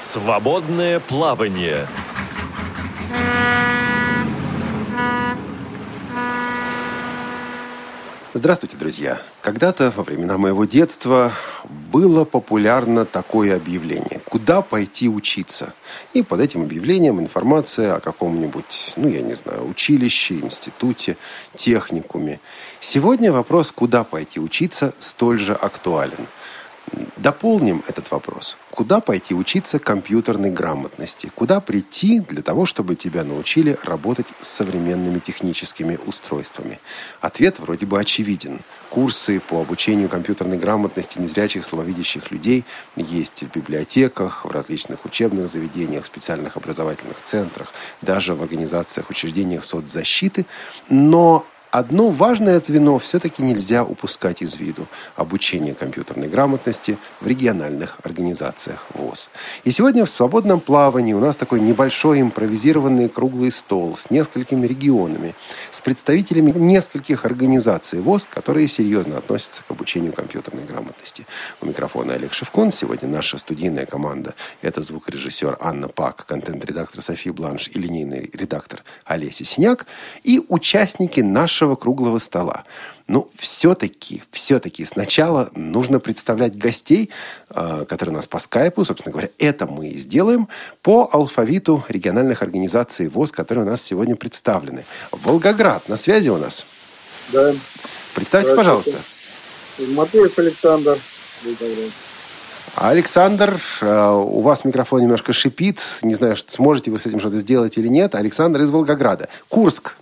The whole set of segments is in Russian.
Свободное плавание. Здравствуйте, друзья! Когда-то, во времена моего детства, было популярно такое объявление «Куда пойти учиться?» И под этим объявлением информация о каком-нибудь, ну, я не знаю, училище, институте, техникуме. Сегодня вопрос «Куда пойти учиться?» столь же актуален – Дополним этот вопрос. Куда пойти учиться компьютерной грамотности? Куда прийти для того, чтобы тебя научили работать с современными техническими устройствами? Ответ вроде бы очевиден. Курсы по обучению компьютерной грамотности незрячих слабовидящих людей есть в библиотеках, в различных учебных заведениях, в специальных образовательных центрах, даже в организациях, учреждениях соцзащиты. Но Одно важное звено все-таки нельзя упускать из виду – обучение компьютерной грамотности в региональных организациях ВОЗ. И сегодня в свободном плавании у нас такой небольшой импровизированный круглый стол с несколькими регионами, с представителями нескольких организаций ВОЗ, которые серьезно относятся к обучению компьютерной грамотности. У микрофона Олег Шевкун. Сегодня наша студийная команда – это звукорежиссер Анна Пак, контент-редактор София Бланш и линейный редактор Олеся Синяк и участники нашего нашего круглого стола. Но ну, все-таки, все-таки сначала нужно представлять гостей, а, которые у нас по скайпу, собственно говоря, это мы и сделаем по алфавиту региональных организаций ВОЗ, которые у нас сегодня представлены. Волгоград на связи у нас? Да. Представьте, пожалуйста. Матвеев Александр. Александр, а, у вас микрофон немножко шипит. Не знаю, сможете вы с этим что-то сделать или нет. Александр из Волгограда. Курск.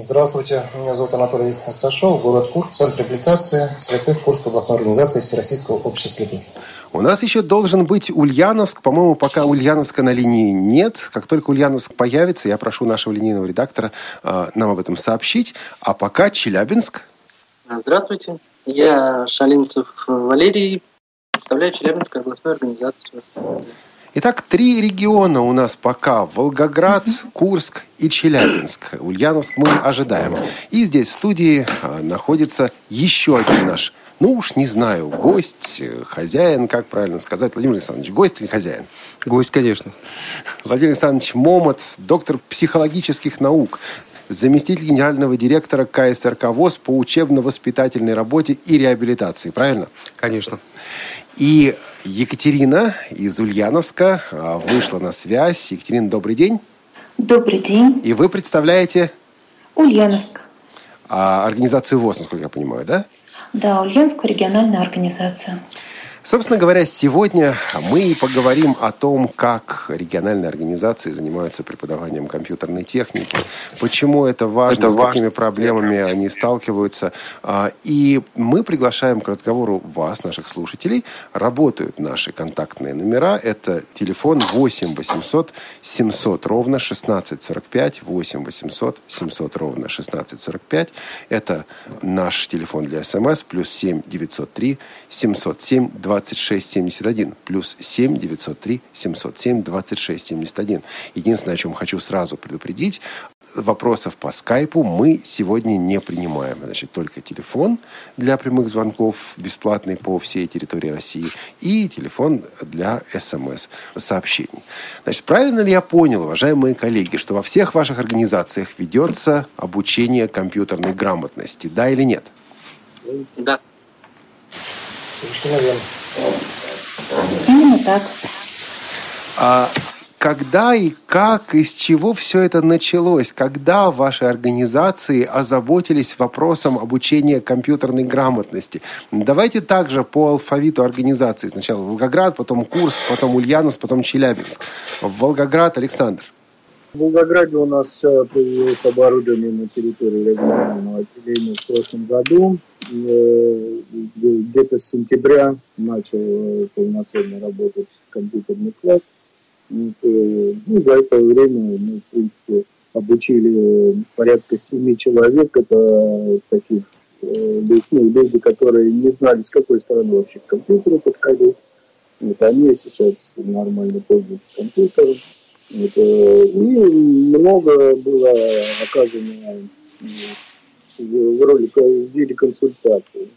Здравствуйте, меня зовут Анатолий Асташов, город Курск, Центр реабилитации слепых Курской областной организации Всероссийского общества слепых. У нас еще должен быть Ульяновск. По-моему, пока Ульяновска на линии нет. Как только Ульяновск появится, я прошу нашего линейного редактора э, нам об этом сообщить. А пока Челябинск. Здравствуйте. Я Шалинцев Валерий, представляю Челябинскую областную организацию. Итак, три региона у нас пока. Волгоград, Курск и Челябинск. Ульяновск мы ожидаем. И здесь в студии а, находится еще один наш, ну уж не знаю, гость, хозяин, как правильно сказать. Владимир Александрович, гость или хозяин? Гость, конечно. Владимир Александрович Момот, доктор психологических наук, заместитель генерального директора КСРК ВОЗ по учебно-воспитательной работе и реабилитации, правильно? Конечно. И Екатерина из Ульяновска а, вышла на связь. Екатерина, добрый день. Добрый день. И вы представляете? Ульяновск. А, организацию ВОЗ, насколько я понимаю, да? Да, Ульяновская региональная организация. Собственно говоря, сегодня мы поговорим о том, как региональные организации занимаются преподаванием компьютерной техники, почему это важно, это с важно. какими проблемами они сталкиваются. А, и мы приглашаем к разговору вас, наших слушателей. Работают наши контактные номера. Это телефон 8 800 700 ровно 1645, 8 800 700 ровно 1645. Это наш телефон для смс, плюс 7 903 707 20 2671 плюс 7 903 707 26 71. Единственное, о чем хочу сразу предупредить, вопросов по скайпу мы сегодня не принимаем. Значит, только телефон для прямых звонков, бесплатный по всей территории России, и телефон для смс-сообщений. Значит, правильно ли я понял, уважаемые коллеги, что во всех ваших организациях ведется обучение компьютерной грамотности, да или нет? Да. Совершенно верно. Именно так. А когда и как, из чего все это началось? Когда ваши организации озаботились вопросом обучения компьютерной грамотности? Давайте также по алфавиту организации. Сначала Волгоград, потом Курск, потом Ульяновск, потом Челябинск. Волгоград, Александр. В Волгограде у нас появилось оборудование на территории регионального отделения в прошлом году. Э, где-то с сентября начал э, полноценно работать компьютерный класс. Ну, за это время мы, в принципе, обучили порядка семи человек. Это таких э, ну, люди, которые не знали, с какой стороны вообще к компьютеру подходить. Вот, они сейчас нормально пользуются компьютером. Вот, и много было оказано в роли в виде консультации.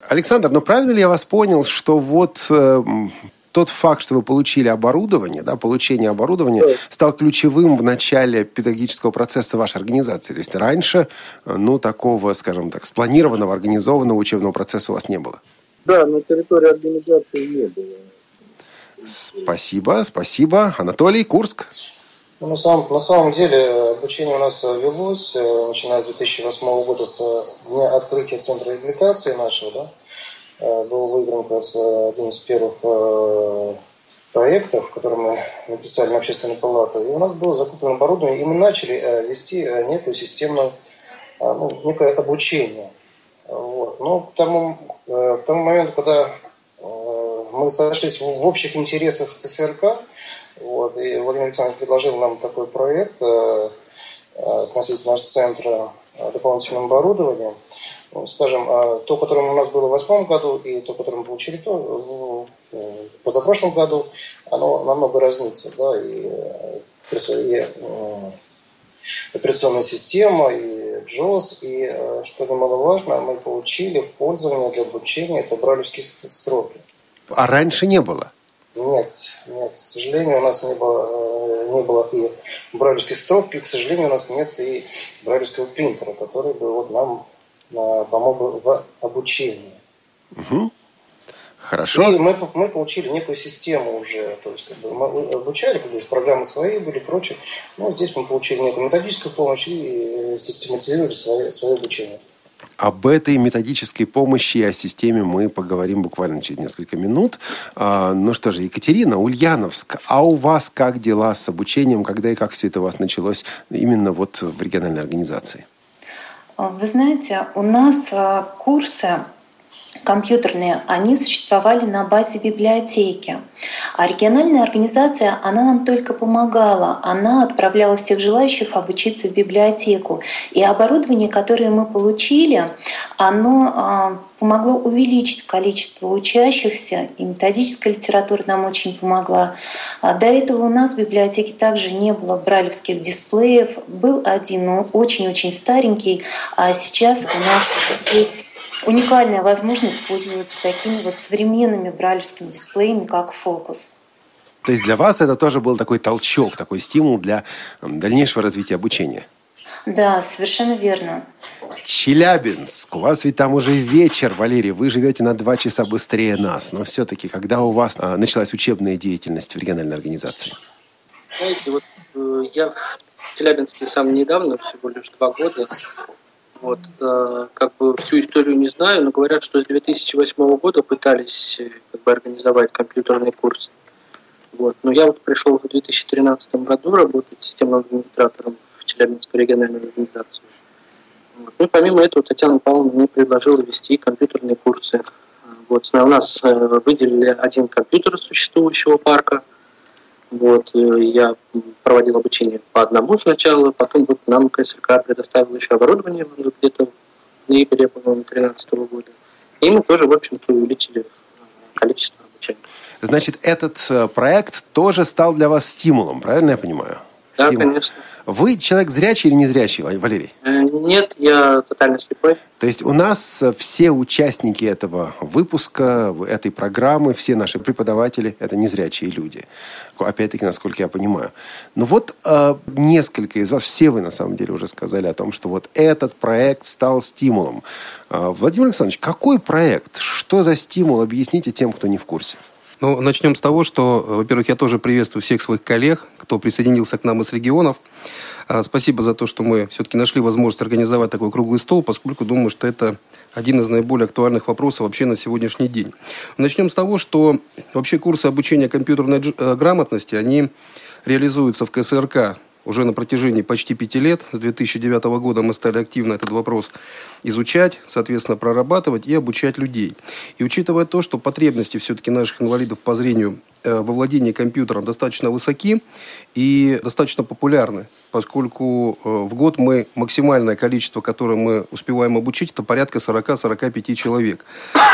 Александр, но правильно ли я вас понял, что вот э, тот факт, что вы получили оборудование, да, получение оборудования, стал ключевым в начале педагогического процесса вашей организации. То есть раньше, ну, такого, скажем так, спланированного, организованного учебного процесса у вас не было. Да, на территории организации не было. Спасибо, спасибо. Анатолий, Курск. Ну, на, самом, на самом деле обучение у нас велось, э, начиная с 2008 года, с дня открытия центра реабилитации нашего, да, э, был выигран как раз один из первых э, проектов, который мы написали на общественную палату. И у нас было закуплено оборудование, и мы начали вести некую системную, ну, некое обучение. Вот. Но к тому, к тому моменту, когда мы сошлись в общих интересах с КСРК, вот, и Владимир Александрович предложил нам такой проект э, э, сносить наш центр э, дополнительным оборудованием. Ну, скажем, э, то, которое у нас было в восьмом году, и то, которое мы получили то, э, позапрошлом году, оно намного разнится. Да, и, и операционная система, и JOS, и, что немаловажно, мы получили в пользование для обучения это бралевские строки. А раньше не было? Нет, нет, к сожалению, у нас не было, э, не было и брайлевских строк, и, к сожалению, у нас нет и брайлевского принтера, который бы вот нам э, помог бы в обучении. Угу. Хорошо. И мы, мы получили некую систему уже, то есть как бы, мы обучали, когда программы свои были и прочее, но здесь мы получили некую методическую помощь и систематизировали свое, свое обучение. Об этой методической помощи и о системе мы поговорим буквально через несколько минут. А, ну что же, Екатерина, Ульяновск, а у вас как дела с обучением? Когда и как все это у вас началось именно вот в региональной организации? Вы знаете, у нас а, курсы компьютерные, они существовали на базе библиотеки. А региональная организация, она нам только помогала. Она отправляла всех желающих обучиться в библиотеку. И оборудование, которое мы получили, оно а, помогло увеличить количество учащихся, и методическая литература нам очень помогла. А до этого у нас в библиотеке также не было бралевских дисплеев. Был один, но очень-очень старенький, а сейчас у нас есть уникальная возможность пользоваться такими вот современными брайлевскими дисплеями, как «Фокус». То есть для вас это тоже был такой толчок, такой стимул для дальнейшего развития обучения? Да, совершенно верно. Челябинск. У вас ведь там уже вечер, Валерий. Вы живете на два часа быстрее нас. Но все-таки, когда у вас а, началась учебная деятельность в региональной организации? Знаете, вот э, я в Челябинске сам недавно, всего лишь два года. Вот, э, как бы всю историю не знаю, но говорят, что с 2008 года пытались э, как бы, организовать компьютерный курс. Вот. Но я вот пришел в 2013 году работать системным администратором в Челябинскую региональную организацию. Вот. Ну и помимо этого Татьяна Павловна мне предложила вести компьютерные курсы. Вот. У нас э, выделили один компьютер существующего парка – вот, э, я проводил обучение по одному сначала, потом вот нам КСРК предоставил еще оборудование где-то в ноябре, по-моему, 2013 года. И мы тоже, в общем-то, увеличили э, количество обучения. Значит, этот э, проект тоже стал для вас стимулом, правильно я понимаю? Да, конечно. Вы человек зрячий или незрячий, Валерий? Э, нет, я тотально слепой. То есть у нас э, все участники этого выпуска, этой программы, все наши преподаватели – это незрячие люди. Опять-таки, насколько я понимаю. Но вот э, несколько из вас, все вы на самом деле уже сказали о том, что вот этот проект стал стимулом. Э, Владимир Александрович, какой проект? Что за стимул? Объясните тем, кто не в курсе. Ну, начнем с того, что, во-первых, я тоже приветствую всех своих коллег, кто присоединился к нам из регионов. А, спасибо за то, что мы все-таки нашли возможность организовать такой круглый стол, поскольку думаю, что это один из наиболее актуальных вопросов вообще на сегодняшний день. Начнем с того, что вообще курсы обучения компьютерной э, грамотности, они реализуются в КСРК уже на протяжении почти пяти лет. С 2009 года мы стали активно этот вопрос изучать, соответственно, прорабатывать и обучать людей. И учитывая то, что потребности все-таки наших инвалидов по зрению во владении компьютером достаточно высоки и достаточно популярны, поскольку э, в год мы максимальное количество, которое мы успеваем обучить, это порядка 40-45 человек.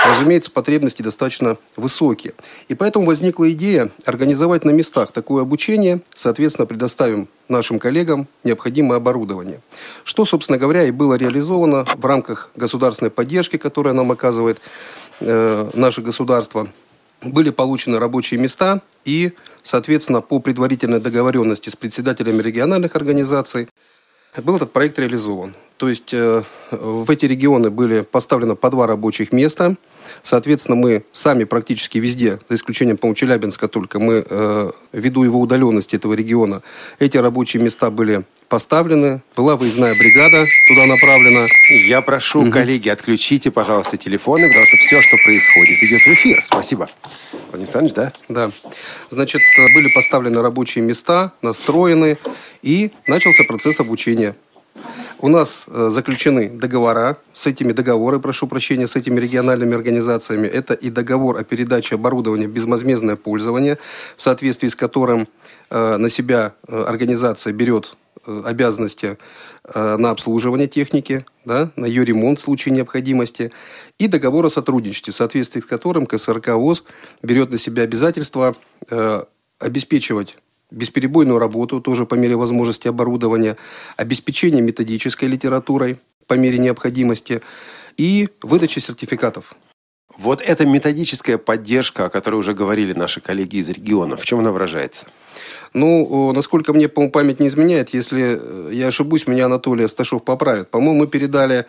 Разумеется, потребности достаточно высокие. И поэтому возникла идея организовать на местах такое обучение, соответственно, предоставим нашим коллегам необходимое оборудование. Что, собственно говоря, и было реализовано в рамках государственной поддержки, которая нам оказывает э, наше государство. Были получены рабочие места и, соответственно, по предварительной договоренности с председателями региональных организаций был этот проект реализован. То есть э, в эти регионы были поставлены по два рабочих места. Соответственно, мы сами практически везде, за исключением, по-моему, Челябинска только, мы, э, ввиду его удаленности этого региона, эти рабочие места были поставлены. Была выездная бригада туда направлена. Я прошу, угу. коллеги, отключите, пожалуйста, телефоны, потому что все, что происходит, идет в эфир. Спасибо. Владимир Александрович, да? Да. Значит, были поставлены рабочие места, настроены, и начался процесс обучения. У нас э, заключены договора с этими договоры, прошу прощения, с этими региональными организациями. Это и договор о передаче оборудования в безвозмездное пользование, в соответствии с которым э, на себя э, организация берет обязанности на обслуживание техники, да, на ее ремонт в случае необходимости, и договор о сотрудничестве, в соответствии с которым КСРК ВОЗ берет на себя обязательство обеспечивать бесперебойную работу, тоже по мере возможности оборудования, обеспечение методической литературой по мере необходимости и выдача сертификатов. Вот эта методическая поддержка, о которой уже говорили наши коллеги из региона, в чем она выражается? Ну, насколько мне, по память не изменяет, если э, я ошибусь, меня Анатолий Асташов поправит. По-моему, мы передали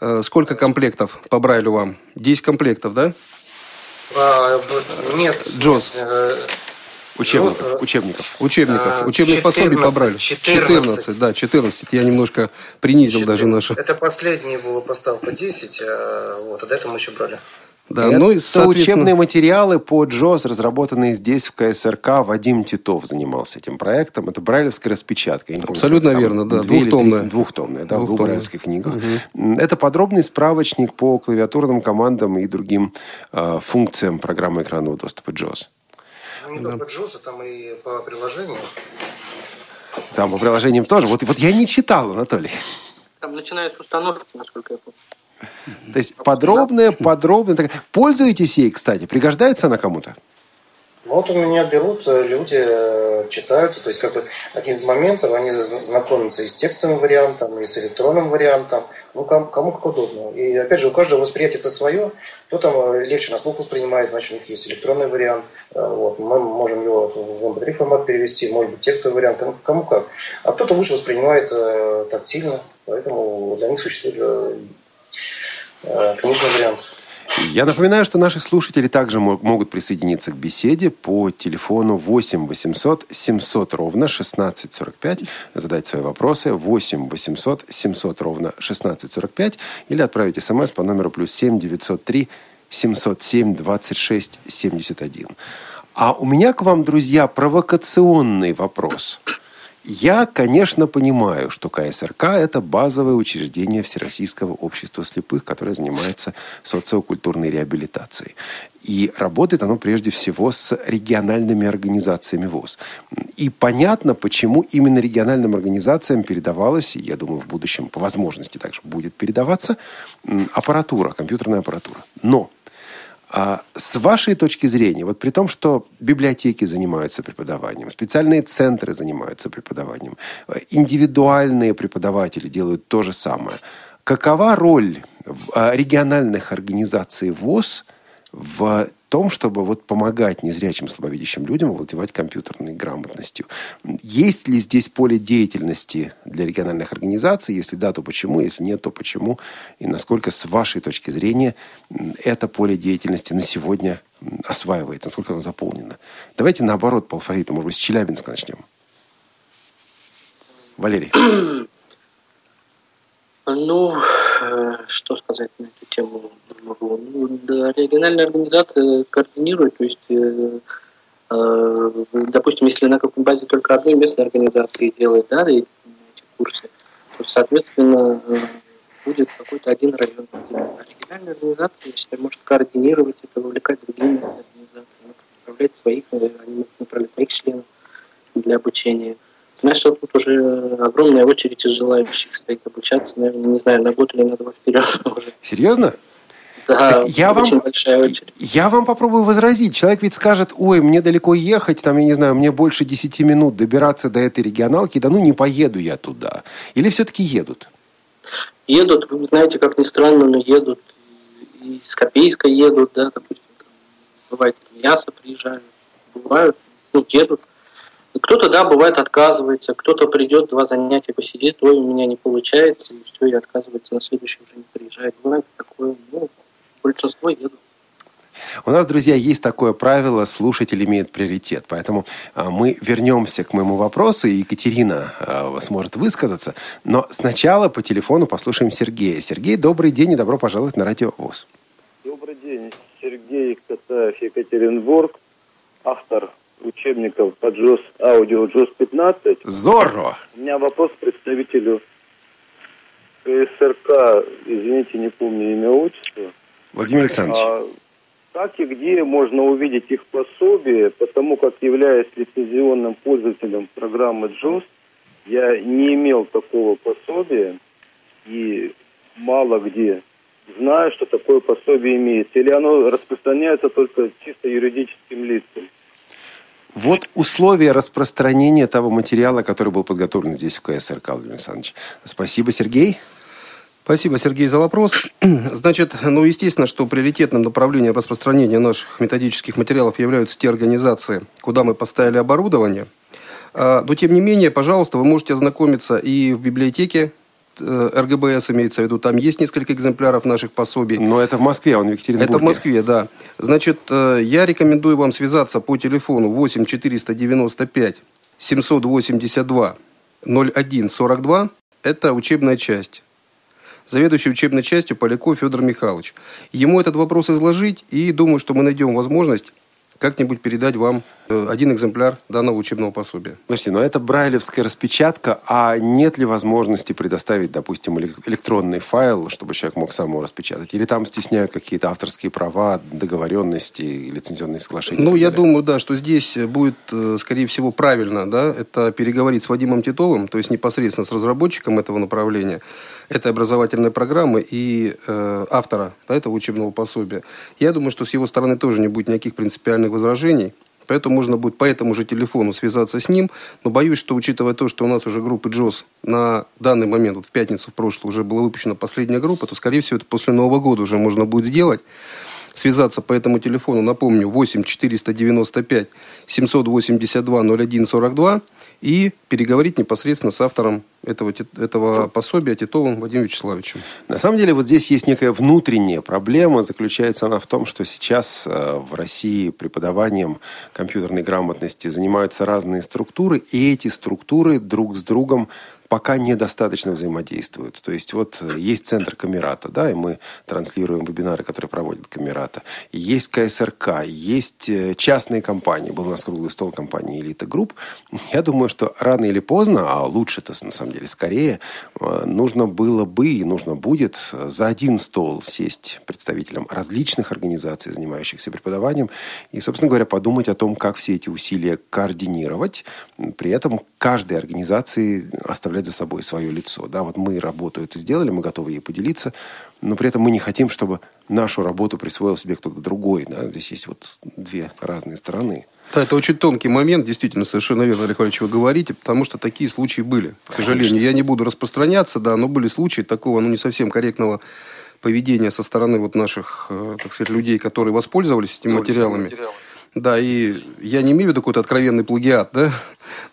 э, сколько комплектов по Брайлю вам? 10 комплектов, да? А, нет. Джоз. Э, Учебников. Ну, учебников. Учебников. Учебных пособий побрали. 14. 14, да, 14. Я немножко принизил 14. даже наши. Это последняя была поставка 10, а вот, а до этого мы еще брали. Да, это ну и, соответственно... учебные материалы по Джоз, разработанные здесь в КСРК. Вадим Титов занимался этим проектом. Это брайлевская распечатка. Абсолютно помню, верно, да. Двухтомная. Двухтомная, да, двухтомная. в двух брайлевских книгах. Угу. Это подробный справочник по клавиатурным командам и другим э, функциям программы экранного доступа Джоз. Ну, не да. только JOS, а там и по приложениям. Там по приложениям тоже. Вот, вот я не читал, Анатолий. Там начиная с установки, насколько я помню. То есть подробная, подробная. Пользуетесь ей, кстати? Пригождается она кому-то? Вот у меня берут э, люди, э, читают, то есть как бы один из моментов, они знакомятся и с текстовым вариантом, и с электронным вариантом, ну кому, кому как удобно. И опять же, у каждого восприятие это свое, кто там э, легче на слух воспринимает, значит у них есть электронный вариант, вот, мы можем его в MP3 формат перевести, может быть текстовый вариант, кому, кому как. А кто-то лучше воспринимает тактильно, поэтому для них существует книжный вариант. Я напоминаю, что наши слушатели также могут присоединиться к беседе по телефону 8 800 700 ровно 1645, задать свои вопросы 8 800 700 ровно 1645 или отправить смс по номеру плюс 7 903 707 26 71. А у меня к вам, друзья, провокационный вопрос – я, конечно, понимаю, что КСРК – это базовое учреждение Всероссийского общества слепых, которое занимается социокультурной реабилитацией. И работает оно прежде всего с региональными организациями ВОЗ. И понятно, почему именно региональным организациям передавалась, и я думаю, в будущем по возможности также будет передаваться, аппаратура, компьютерная аппаратура. Но а с вашей точки зрения, вот при том, что библиотеки занимаются преподаванием, специальные центры занимаются преподаванием, э, индивидуальные преподаватели делают то же самое. Какова роль э, региональных организаций ВОЗ в том, чтобы вот помогать незрячим слабовидящим людям овладевать компьютерной грамотностью. Есть ли здесь поле деятельности для региональных организаций? Если да, то почему? Если нет, то почему? И насколько, с вашей точки зрения, это поле деятельности на сегодня осваивается? Насколько оно заполнено? Давайте наоборот по алфавиту. Может быть, с Челябинска начнем. Валерий. Ну, э, что сказать на эту тему? могу. Ну, да, региональная организация координирует, то есть, э, э, допустим, если на какой базе только одной местной организации делает да, эти курсы, то, соответственно, э, будет какой-то один район. А региональная организация, считаю, может координировать это, вовлекать другие местные организации, направлять своих, они могут направлять своих членов для обучения. Что тут уже огромная очередь из желающих стоит обучаться, наверное, не знаю, на год или на два вперед уже. Серьезно? Да, я вам, я вам попробую возразить. Человек ведь скажет, ой, мне далеко ехать, там, я не знаю, мне больше 10 минут добираться до этой регионалки, да ну не поеду я туда. Или все-таки едут? Едут, вы знаете, как ни странно, но едут. И с Копейска едут, да, допустим, там, бывает мясо приезжают, бывают, ну, едут. Кто-то, да, бывает, отказывается, кто-то придет, два занятия посидит, ой, у меня не получается, и все, и отказывается, на следующий уже не приезжает. Бывает такое, ну, большинство едут. У нас, друзья, есть такое правило, слушатель имеет приоритет. Поэтому а, мы вернемся к моему вопросу, и Екатерина а, сможет высказаться. Но сначала по телефону послушаем Сергея. Сергей, добрый день и добро пожаловать на Радио ВОЗ. Добрый день. Сергей Катаев, Екатеринбург, автор учебников по JOS Audio JOS 15. Зорро! У меня вопрос к представителю КСРК, извините, не помню имя, отчество. Владимир Александрович. А, как и где можно увидеть их пособие, потому как, являясь лицензионным пользователем программы JOS, я не имел такого пособия и мало где знаю, что такое пособие имеется. Или оно распространяется только чисто юридическим лицам. Вот условия распространения того материала, который был подготовлен здесь в КСРК, Владимир Александрович. Спасибо, Сергей. Спасибо, Сергей, за вопрос. Значит, ну, естественно, что приоритетным направлением распространения наших методических материалов являются те организации, куда мы поставили оборудование. А, но, тем не менее, пожалуйста, вы можете ознакомиться и в библиотеке РГБС имеется в виду, там есть несколько экземпляров наших пособий. Но это в Москве, он в Екатеринбурге. Это в Москве, да. Значит, э, я рекомендую вам связаться по телефону 8 495 782 01 42. Это учебная часть заведующий учебной частью Поляков Федор Михайлович. Ему этот вопрос изложить, и думаю, что мы найдем возможность как-нибудь передать вам э, один экземпляр данного учебного пособия. Слушайте, но это брайлевская распечатка, а нет ли возможности предоставить, допустим, электронный файл, чтобы человек мог сам его распечатать? Или там стесняют какие-то авторские права, договоренности, лицензионные соглашения? Ну, я думаю, да, что здесь будет, э, скорее всего, правильно, да, это переговорить с Вадимом Титовым, то есть непосредственно с разработчиком этого направления, этой образовательной программы и э, автора да, этого учебного пособия. Я думаю, что с его стороны тоже не будет никаких принципиальных возражений. Поэтому можно будет по этому же телефону связаться с ним. Но боюсь, что учитывая то, что у нас уже группы Джос на данный момент, вот в пятницу в прошлую уже была выпущена последняя группа, то, скорее всего, это после Нового года уже можно будет сделать связаться по этому телефону, напомню, 8 495 782 01 42 и переговорить непосредственно с автором этого, этого пособия Титовым Вадимом Вячеславовичем. На самом деле вот здесь есть некая внутренняя проблема. Заключается она в том, что сейчас э, в России преподаванием компьютерной грамотности занимаются разные структуры, и эти структуры друг с другом пока недостаточно взаимодействуют. То есть вот э, есть центр Камерата, да, и мы транслируем вебинары, которые проводит Камерата. Есть КСРК, есть э, частные компании. Был у нас круглый стол компании «Элита Групп». Я думаю, что рано или поздно, а лучше-то на самом деле скорее, э, нужно было бы и нужно будет за один стол сесть представителям различных организаций, занимающихся преподаванием, и, собственно говоря, подумать о том, как все эти усилия координировать, при этом каждой организации оставлять за собой свое лицо. Да, вот мы работу эту сделали, мы готовы ей поделиться, но при этом мы не хотим, чтобы нашу работу присвоил себе кто-то другой. Да? Здесь есть вот две разные стороны. Да, это очень тонкий момент, действительно, совершенно верно, Олег Валерьевич, вы говорите, потому что такие случаи были. К сожалению, Конечно. я не буду распространяться, да, но были случаи такого, ну, не совсем корректного поведения со стороны вот наших, э, так сказать, людей, которые воспользовались этими материалами. материалами. Да, и я не имею в виду какой-то откровенный плагиат, да,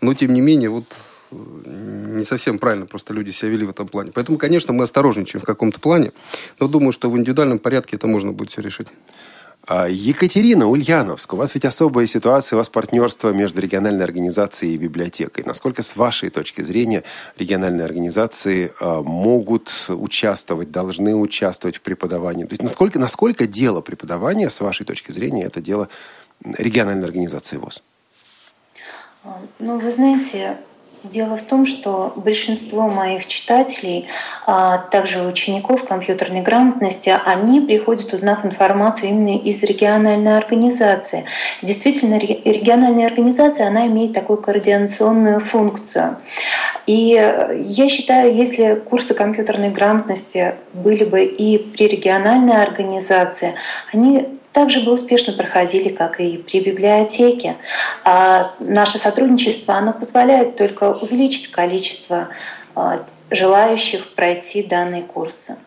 но тем не менее, вот не совсем правильно просто люди себя вели в этом плане. Поэтому, конечно, мы осторожничаем в каком-то плане, но думаю, что в индивидуальном порядке это можно будет все решить. А, Екатерина Ульяновск, у вас ведь особая ситуация, у вас партнерство между региональной организацией и библиотекой. Насколько, с вашей точки зрения, региональные организации а, могут участвовать, должны участвовать в преподавании? То есть насколько, насколько дело преподавания, с вашей точки зрения, это дело региональной организации ВОЗ? Ну, вы знаете, Дело в том, что большинство моих читателей, а также учеников компьютерной грамотности, они приходят, узнав информацию именно из региональной организации. Действительно, региональная организация, она имеет такую координационную функцию. И я считаю, если курсы компьютерной грамотности были бы и при региональной организации, они также бы успешно проходили, как и при библиотеке. А наше сотрудничество оно позволяет только увеличить количество а, желающих пройти данные курсы.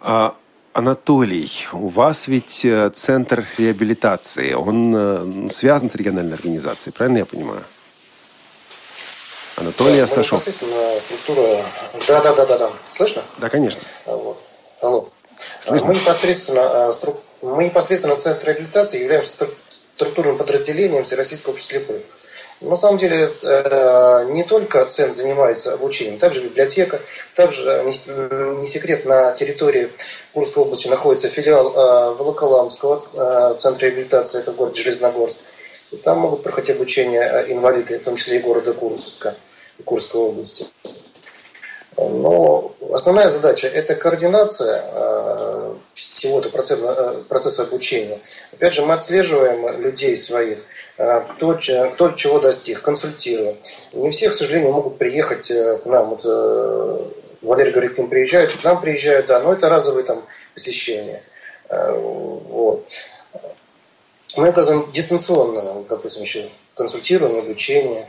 А Анатолий, у вас ведь э, центр реабилитации, он э, связан с региональной организацией, правильно я понимаю? Анатолий Асташов. структура... Да, да, да, да, да. Слышно? Да, конечно. Вот. Алло. Слышно? Мы непосредственно, мы непосредственно центр реабилитации являемся структурным подразделением Всероссийского общества слепых. На самом деле э, не только Центр занимается обучением, также библиотека, также э, не секрет на территории Курской области находится филиал э, Волоколамского центра реабилитации, это в городе Железногорск. И там могут проходить обучение инвалиды, в том числе и города Курска, Курской области. Но основная задача – это координация всего этого процесса, процесса обучения. Опять же, мы отслеживаем людей своих – Э, кто, кто чего достиг, консультируем. Не все, к сожалению, могут приехать э, к нам. Вот, э, Валерий говорит, к ним приезжают, к нам приезжают, да, но это разовые там посещения. Вот. Мы оказываем дистанционно, допустим, еще консультирование, обучение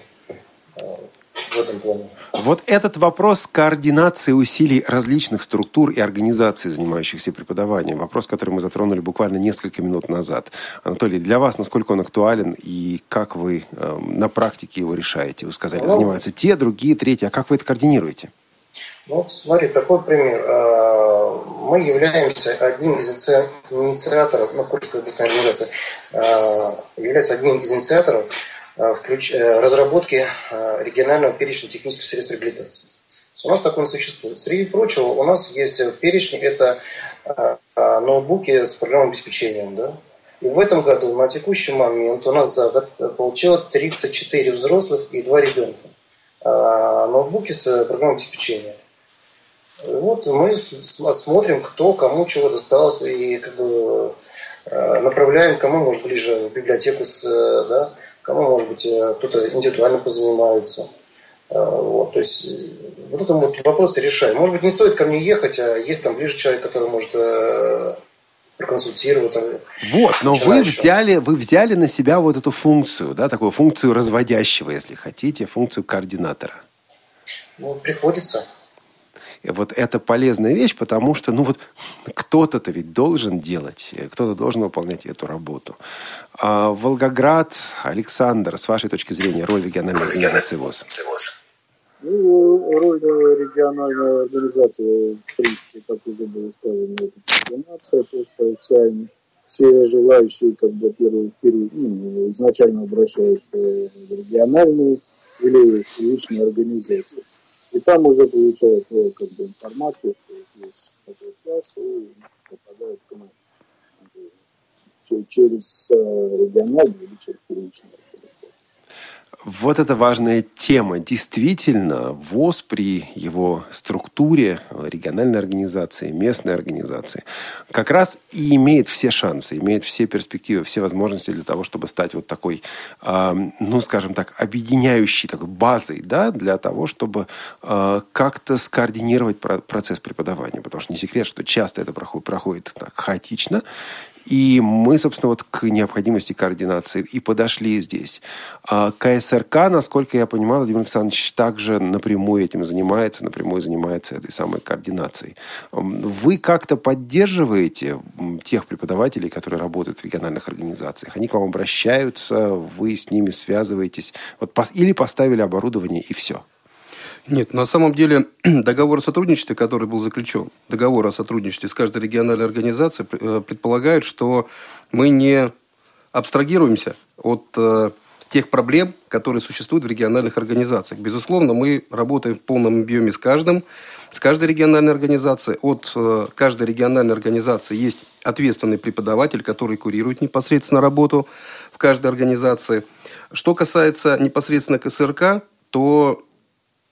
в этом плане. Вот этот вопрос координации усилий различных структур и организаций, занимающихся преподаванием, вопрос, который мы затронули буквально несколько минут назад. Анатолий, для вас насколько он актуален и как вы э, на практике его решаете? Вы сказали, ну, занимаются те, другие, третьи. А как вы это координируете? Ну, смотри, такой пример. Э, мы являемся одним из инициаторов, ну, Курская областная организация является одним из инициаторов включ... Э, разработки э, регионального перечня технических средств реабилитации. У нас такое существует. Среди прочего, у нас есть в перечне это ноутбуки с программным обеспечением. Да? И в этом году, на текущий момент, у нас за год получило 34 взрослых и 2 ребенка. Ноутбуки с программным обеспечением. Вот мы смотрим, кто кому чего досталось, и как бы направляем, кому может ближе в библиотеку, с, да, кому, может быть, э, кто-то индивидуально позанимается. Э, вот, то есть э, вот это вот вопросы решаем. Может быть, не стоит ко мне ехать, а есть там ближе человек, который может проконсультировать. Вот, но вы взяли, вы взяли на себя вот эту функцию, да, такую функцию разводящего, если хотите, функцию координатора. Ну, приходится вот это полезная вещь, потому что, ну вот, кто-то-то ведь должен делать, кто-то должен выполнять эту работу. А Волгоград, Александр, с вашей точки зрения, роль региональной организации ВОЗ? Ну, роль региональной организации, в принципе, как уже было сказано, это координация, то, что вся, все желающие, как бы, первый, первый, ну, изначально обращаются в региональную или в личные организации. И там уже получают ну, как бы, информацию, что есть такой класс, и попадают к нам через э, региональную или через первичную вот это важная тема. Действительно, ВОЗ при его структуре, региональной организации, местной организации, как раз и имеет все шансы, имеет все перспективы, все возможности для того, чтобы стать вот такой, э, ну, скажем так, объединяющей такой базой, да, для того, чтобы э, как-то скоординировать процесс преподавания. Потому что не секрет, что часто это проходит, проходит так хаотично, и мы, собственно, вот к необходимости координации и подошли здесь. А КСРК, насколько я понимаю, Владимир Александрович также напрямую этим занимается, напрямую занимается этой самой координацией. Вы как-то поддерживаете тех преподавателей, которые работают в региональных организациях? Они к вам обращаются, вы с ними связываетесь? Вот, или поставили оборудование и все? Нет, на самом деле договор о сотрудничестве, который был заключен, договор о сотрудничестве с каждой региональной организацией э, предполагает, что мы не абстрагируемся от э, тех проблем, которые существуют в региональных организациях. Безусловно, мы работаем в полном объеме с каждым, с каждой региональной организацией. От э, каждой региональной организации есть ответственный преподаватель, который курирует непосредственно работу в каждой организации. Что касается непосредственно КСРК, то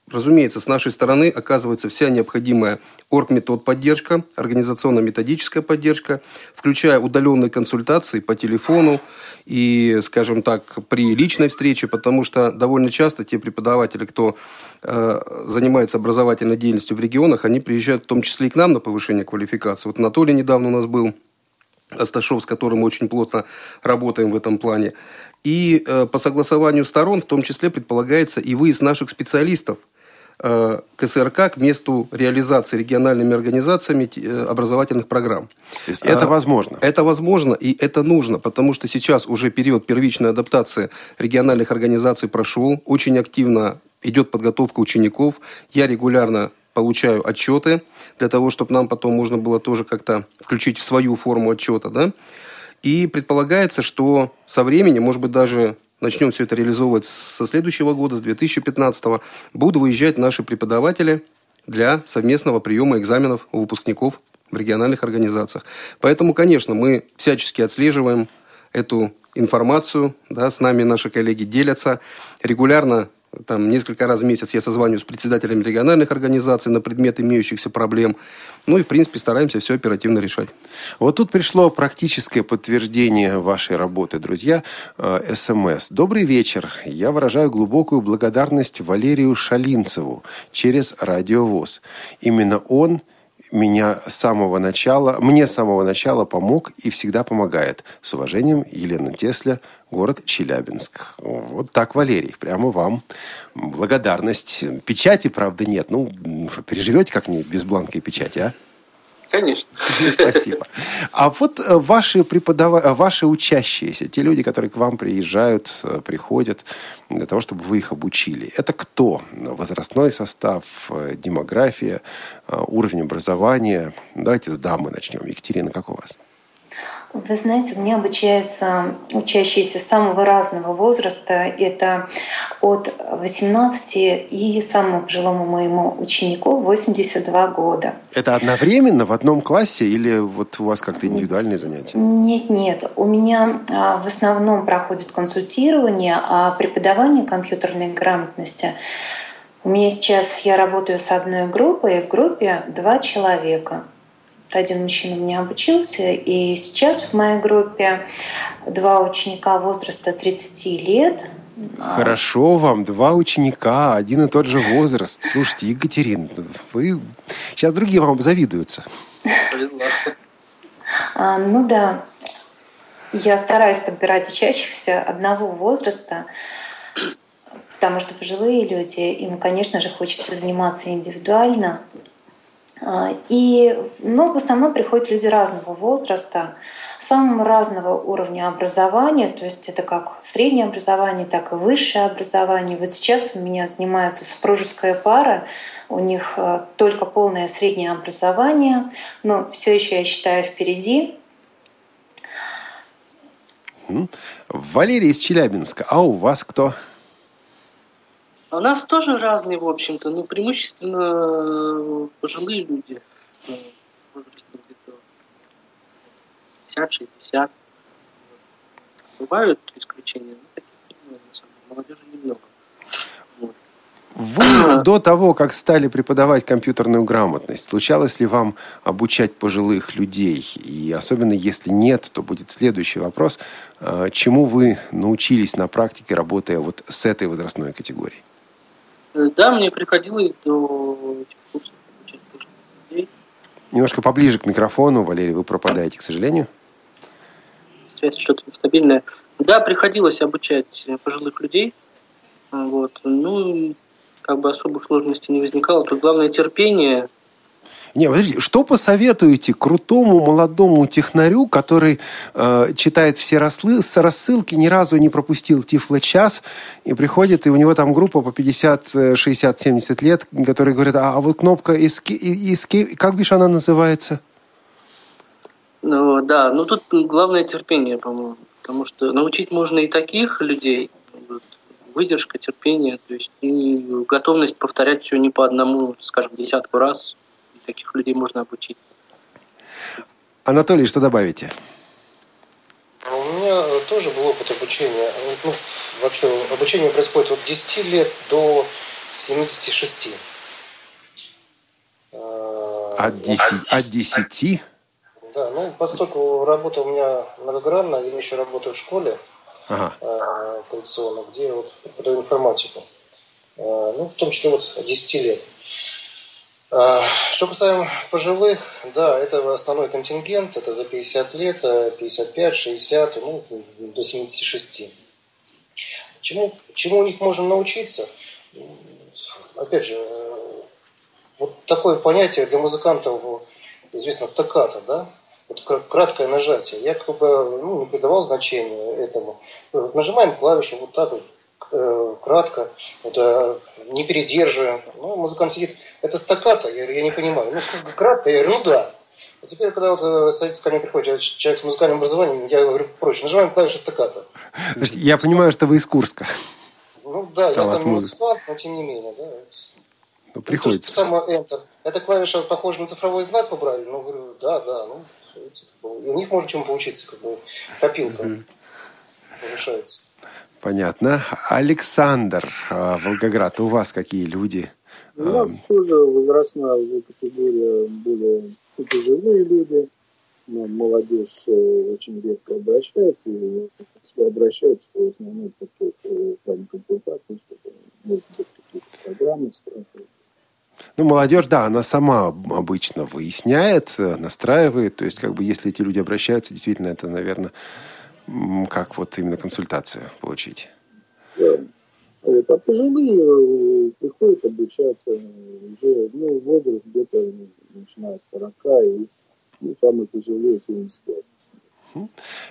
Разумеется, с нашей стороны оказывается вся необходимая оргметод поддержка, организационно-методическая поддержка, включая удаленные консультации по телефону и, скажем так, при личной встрече, потому что довольно часто те преподаватели, кто э, занимается образовательной деятельностью в регионах, они приезжают в том числе и к нам на повышение квалификации. Вот Анатолий недавно у нас был, Асташов, с которым мы очень плотно работаем в этом плане. И э, по согласованию сторон в том числе предполагается и выезд наших специалистов – КСРК к месту реализации региональными организациями э, образовательных программ. То есть это возможно? Это возможно и это нужно, потому что сейчас уже период первичной адаптации региональных организаций прошел. Очень активно идет подготовка учеников. Я регулярно получаю отчеты для того, чтобы нам потом можно было тоже как-то включить в свою форму отчета. Да? И предполагается, что со временем, может быть, даже начнем все это реализовывать со следующего года, с 2015, будут выезжать наши преподаватели для совместного приема экзаменов у выпускников в региональных организациях. Поэтому, конечно, мы всячески отслеживаем эту информацию, да, с нами наши коллеги делятся, регулярно там несколько раз в месяц я созваниваюсь с председателями региональных организаций на предмет имеющихся проблем. Ну и, в принципе, стараемся все оперативно решать. Вот тут пришло практическое подтверждение вашей работы, друзья. Э, СМС. Добрый вечер. Я выражаю глубокую благодарность Валерию Шалинцеву через радиовоз. Именно он меня с самого начала, мне с самого начала помог и всегда помогает. С уважением, Елена Тесля, город Челябинск. Вот так, Валерий, прямо вам благодарность. Печати, правда, нет. Ну, переживете как-нибудь без бланка и печати, а? Конечно. Спасибо. А вот э, ваши преподава... ваши учащиеся, те люди, которые к вам приезжают, э, приходят для того, чтобы вы их обучили, это кто? Возрастной состав, э, демография, уровень образования? Давайте с дамы начнем. Екатерина, как у вас? Вы знаете, у меня обучаются учащиеся самого разного возраста. Это от 18 и самому пожилому моему ученику 82 года. Это одновременно в одном классе или вот у вас как-то индивидуальные занятия? Нет, нет. У меня а, в основном проходит консультирование, а преподавание компьютерной грамотности у меня сейчас, я работаю с одной группой, и в группе два человека – один мужчина у меня обучился, и сейчас в моей группе два ученика возраста 30 лет. Хорошо вам, два ученика, один и тот же возраст. Слушайте, Екатерина, вы... Сейчас другие вам завидуются. А, ну да, я стараюсь подбирать учащихся одного возраста, потому что пожилые люди, им, конечно же, хочется заниматься индивидуально, и ну, в основном приходят люди разного возраста, самого разного уровня образования, то есть это как среднее образование, так и высшее образование. Вот сейчас у меня занимается супружеская пара, у них а, только полное среднее образование, но все еще я считаю впереди. Валерий из Челябинска, а у вас кто? А у нас тоже разные, в общем-то, но преимущественно э, пожилые люди, э, возраста где-то 50-60. Бывают исключения, но таких деле, молодежи немного. Вы до того, как стали преподавать компьютерную грамотность, случалось ли вам обучать пожилых людей? И особенно если нет, то будет следующий вопрос. Э, чему вы научились на практике, работая вот с этой возрастной категорией? Э, да, мне приходилось до этих курсов обучать людей. Немножко поближе к микрофону, Валерий, вы пропадаете, к сожалению. Связь что-то нестабильная. Да, приходилось обучать пожилых людей. Вот. Ну, как бы особых сложностей не возникало. Тут главное терпение, не, подождите, что посоветуете крутому молодому технарю, который э, читает все рассылки, ни разу не пропустил Тифло-час, и приходит, и у него там группа по 50, 60, 70 лет, которые говорят, а, а вот кнопка escape, как бишь она называется? Ну, да, ну тут главное терпение, по-моему, потому что научить можно и таких людей, выдержка, терпение, то есть и готовность повторять все не по одному, скажем, десятку раз – таких людей можно обучить. Анатолий, что добавите? У меня тоже был опыт обучения. Ну, вообще, обучение происходит от 10 лет до 76. От 10? От 10? Да, ну, поскольку работа у меня многогранная, я еще работаю в школе ага. э, традиционно, где вот преподаю информатику. Э, ну, в том числе вот 10 лет. А, что касаемо пожилых, да, это основной контингент, это за 50 лет, 55, 60, ну, до 76. Чему, чему у них можно научиться? опять же, вот такое понятие для музыкантов известно стаккато, да? Вот краткое нажатие. Я как бы ну, не придавал значения этому. Нажимаем клавиши вот так вот, э, кратко, вот, э, не передерживаем. Ну, музыкант сидит, это стаккато, я, я не понимаю. Ну, как кратко, я говорю, ну да. А теперь, когда вот э, садится ко мне приходит человек с музыкальным образованием, я говорю проще, нажимаем клавиши стаккато. Я понимаю, что вы из Курска. Ну да, я сам музыкант, но тем не менее, да. Ну, приходится. Самое Enter. Эта клавиша похожа на цифровой знак побрали? Ну, говорю, да, да, ну, и у них можно чем поучиться, как бы копилка mm повышается. Понятно. Александр, а, Волгоград, у вас какие люди? У нас тоже возрастная уже категория более пожилые люди. Но молодежь э, очень редко обращается. И если обращается, то в основном только в плане консультации, чтобы, может быть, какие-то программы спрашивать. Ну, молодежь, да, она сама обычно выясняет, э, настраивает. То есть, как бы, если эти люди обращаются, действительно, это, наверное, как вот именно консультацию получить. Да. Пожилые э, приходят обучаться уже, ну, возраст где-то начинает 40 и ну, самые пожилые 75.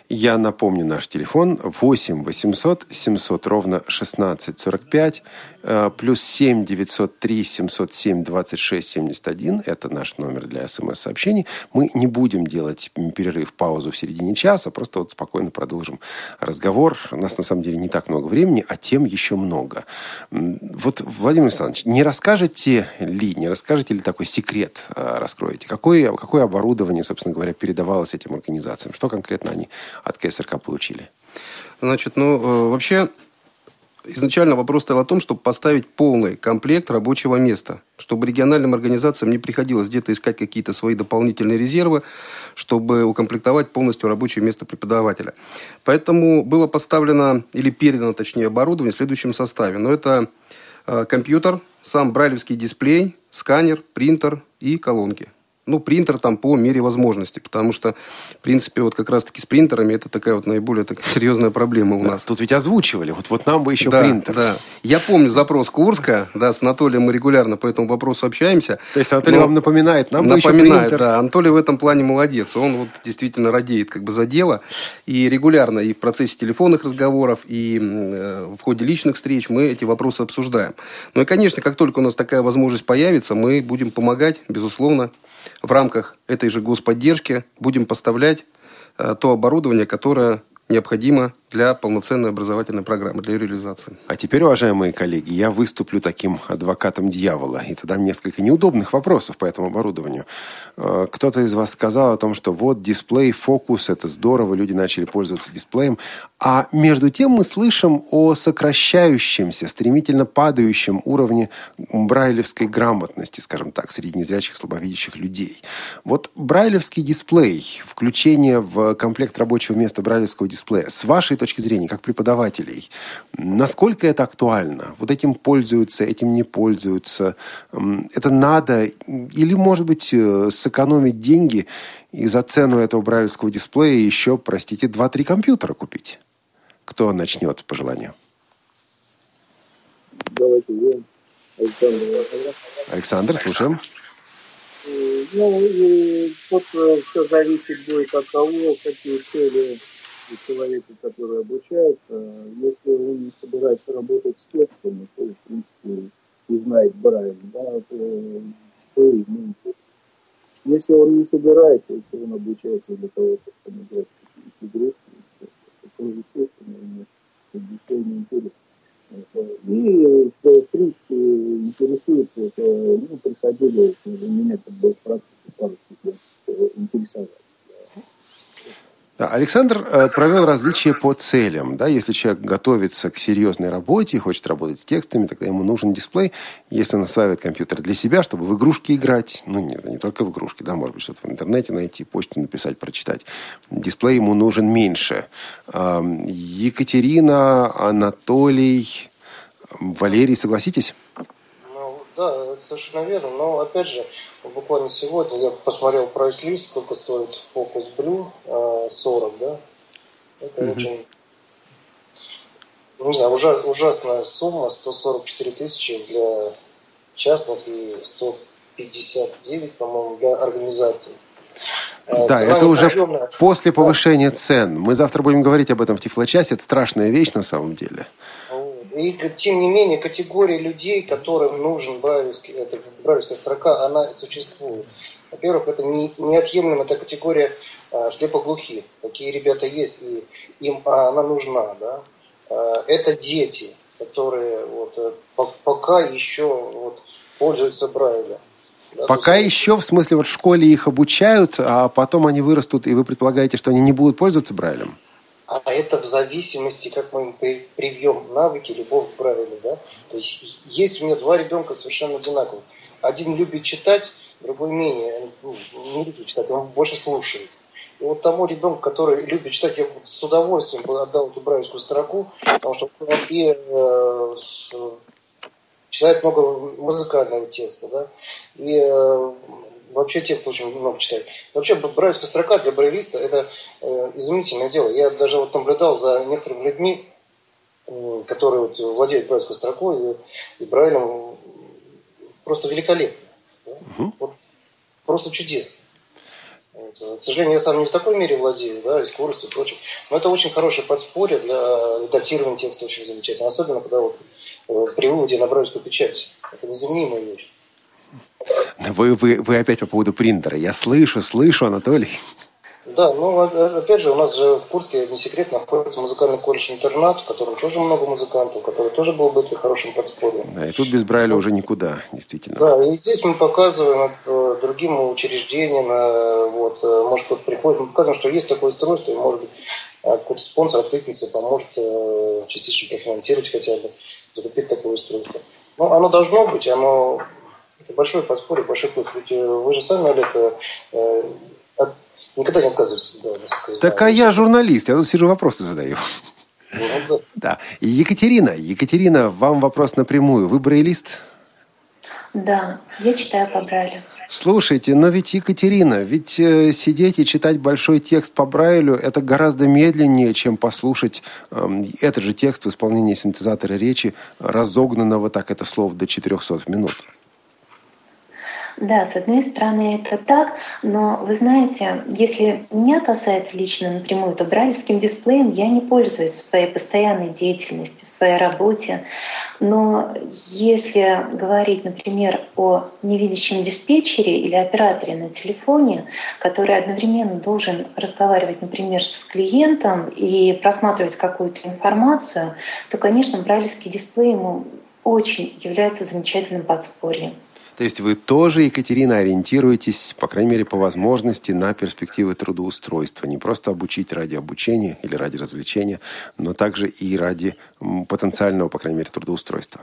Я напомню наш телефон 8 800 700 ровно 16 45 Э, плюс 7 903 707 26 71. Это наш номер для смс-сообщений. Мы не будем делать перерыв, паузу в середине часа, просто вот спокойно продолжим разговор. У нас на самом деле не так много времени, а тем еще много. Вот, Владимир Александрович, не расскажете ли, не расскажете ли такой секрет э, раскроете? Какое, какое оборудование, собственно говоря, передавалось этим организациям? Что конкретно они от КСРК получили? Значит, ну, э, вообще изначально вопрос стоял о том, чтобы поставить полный комплект рабочего места, чтобы региональным организациям не приходилось где-то искать какие-то свои дополнительные резервы, чтобы укомплектовать полностью рабочее место преподавателя. Поэтому было поставлено или передано, точнее, оборудование в следующем составе. Но это э, компьютер, сам брайлевский дисплей, сканер, принтер и колонки ну, принтер там по мере возможности, потому что, в принципе, вот как раз-таки с принтерами это такая вот наиболее так, серьезная проблема у да, нас. Тут ведь озвучивали, вот, вот нам бы еще да, принтер. Да, я помню запрос Курска, да, с Анатолием мы регулярно по этому вопросу общаемся. То есть Анатолий вам напоминает, нам напоминает, бы еще принтер. да, Анатолий в этом плане молодец, он вот действительно радеет как бы за дело, и регулярно и в процессе телефонных разговоров, и э, в ходе личных встреч мы эти вопросы обсуждаем. Ну и, конечно, как только у нас такая возможность появится, мы будем помогать, безусловно, в рамках этой же господдержки будем поставлять э, то оборудование, которое необходимо для полноценной образовательной программы, для ее реализации. А теперь, уважаемые коллеги, я выступлю таким адвокатом дьявола и задам несколько неудобных вопросов по этому оборудованию. Э, кто-то из вас сказал о том, что вот дисплей, фокус, это здорово, люди начали пользоваться дисплеем. А между тем мы слышим о сокращающемся, стремительно падающем уровне брайлевской грамотности, скажем так, среди незрячих, слабовидящих людей. Вот брайлевский дисплей, включение в комплект рабочего места брайлевского дисплея, с вашей вашей точки зрения, как преподавателей, насколько это актуально? Вот этим пользуются, этим не пользуются? Это надо? Или, может быть, э, сэкономить деньги и за цену этого брайлевского дисплея еще, простите, 2-3 компьютера купить? Кто начнет по желанию? Давайте я. Александр. Александр, слушаем. Э, ну, тут э, все зависит будет от того, какие цели у человека, который обучается, если он не собирается работать с текстами, то, в принципе, не знает Брайля, да, то стоит ему Если он не собирается, если он обучается для того, чтобы там играть какие-то игрушки, то, естественно, ему не интересно. И, в принципе, интересуется, это, ну, приходили, у меня как бы практика пару лет интересовались. Да, Александр э, провел различия по целям. Да? Если человек готовится к серьезной работе, хочет работать с текстами, тогда ему нужен дисплей. Если он осваивает компьютер для себя, чтобы в игрушки играть, ну нет, не только в игрушки, да, может быть, что-то в интернете найти, почту написать, прочитать. Дисплей ему нужен меньше. Э, Екатерина, Анатолий, Валерий, согласитесь? Да, это совершенно верно. Но опять же, буквально сегодня я посмотрел прайс-лист, сколько стоит Focus Blue 40, а, да? Это mm-hmm. очень не знаю, ужасная сумма, 144 тысячи для частных и 159, по-моему, для организаций. Э, да, Цена это уже огромная. после повышения да. цен. Мы завтра будем говорить об этом в Тифлочасе. Это страшная вещь на самом деле. И тем не менее категория людей, которым нужен брайлевский, это, брайлевская строка, она существует. Во-первых, это не, неотъемлемая эта категория а, слепоглухих. Такие ребята есть, и им а, она нужна. Да? А, это дети, которые вот, э, пока еще вот, пользуются Брайлем. Да, Пока есть... еще, в смысле, вот в школе их обучают, а потом они вырастут, и вы предполагаете, что они не будут пользоваться Брайлем? Это в зависимости, как мы им привьем навыки, любовь к Брайлю. Да? То есть есть у меня два ребенка совершенно одинаковых. Один любит читать, другой менее. Ну, не любит читать, он больше слушает. И вот тому ребенку, который любит читать, я с удовольствием бы отдал эту брайлевскую строку, потому что он и э, с, читает много музыкального текста, да, и э, вообще текст очень много читает. Вообще брайлевская строка для брайлиста – это э, изумительное дело. Я даже вот наблюдал за некоторыми людьми, э, которые вот владеют брайлевской строкой и, и брайлем, просто великолепно. Да? Угу. Вот, просто чудесно. Вот. К сожалению, я сам не в такой мере владею, да, и скоростью и прочим. Но это очень хорошее подспорье для датирования текста, очень замечательно. Особенно, когда вот э, при выводе на брайлевскую печать. Это незаменимая вещь. Вы, вы, вы опять по поводу принтера. Я слышу, слышу, Анатолий. Да, ну, опять же, у нас же в Курске, не секрет, находится музыкальный колледж-интернат, в котором тоже много музыкантов, который тоже был бы хорошим подспорьем. Да, и тут без Брайля уже никуда, действительно. Да, и здесь мы показываем э, другим учреждениям, э, вот, э, может, кто-то приходит, мы показываем, что есть такое устройство, и, может быть, какой-то спонсор откликнется, поможет частично профинансировать хотя бы, закупить такое устройство. Ну, оно должно быть, оно это большое подспорье, большой плюс. Ведь вы же сами, Олег, никогда не отказываешься. Да, я так а я журналист, я тут сижу вопросы задаю. Ну, да. да. Екатерина, Екатерина, вам вопрос напрямую. Вы брайлист? Да, я читаю по Брайлю. Слушайте, но ведь, Екатерина, ведь э, сидеть и читать большой текст по Брайлю – это гораздо медленнее, чем послушать э, этот же текст в исполнении синтезатора речи, разогнанного, так это слово, до 400 минут. Да, с одной стороны это так, но вы знаете, если меня касается лично напрямую, то брайлевским дисплеем я не пользуюсь в своей постоянной деятельности, в своей работе. Но если говорить, например, о невидящем диспетчере или операторе на телефоне, который одновременно должен разговаривать, например, с клиентом и просматривать какую-то информацию, то, конечно, брайлевский дисплей ему очень является замечательным подспорьем. То есть вы тоже, Екатерина, ориентируетесь, по крайней мере, по возможности, на перспективы трудоустройства. Не просто обучить ради обучения или ради развлечения, но также и ради потенциального, по крайней мере, трудоустройства.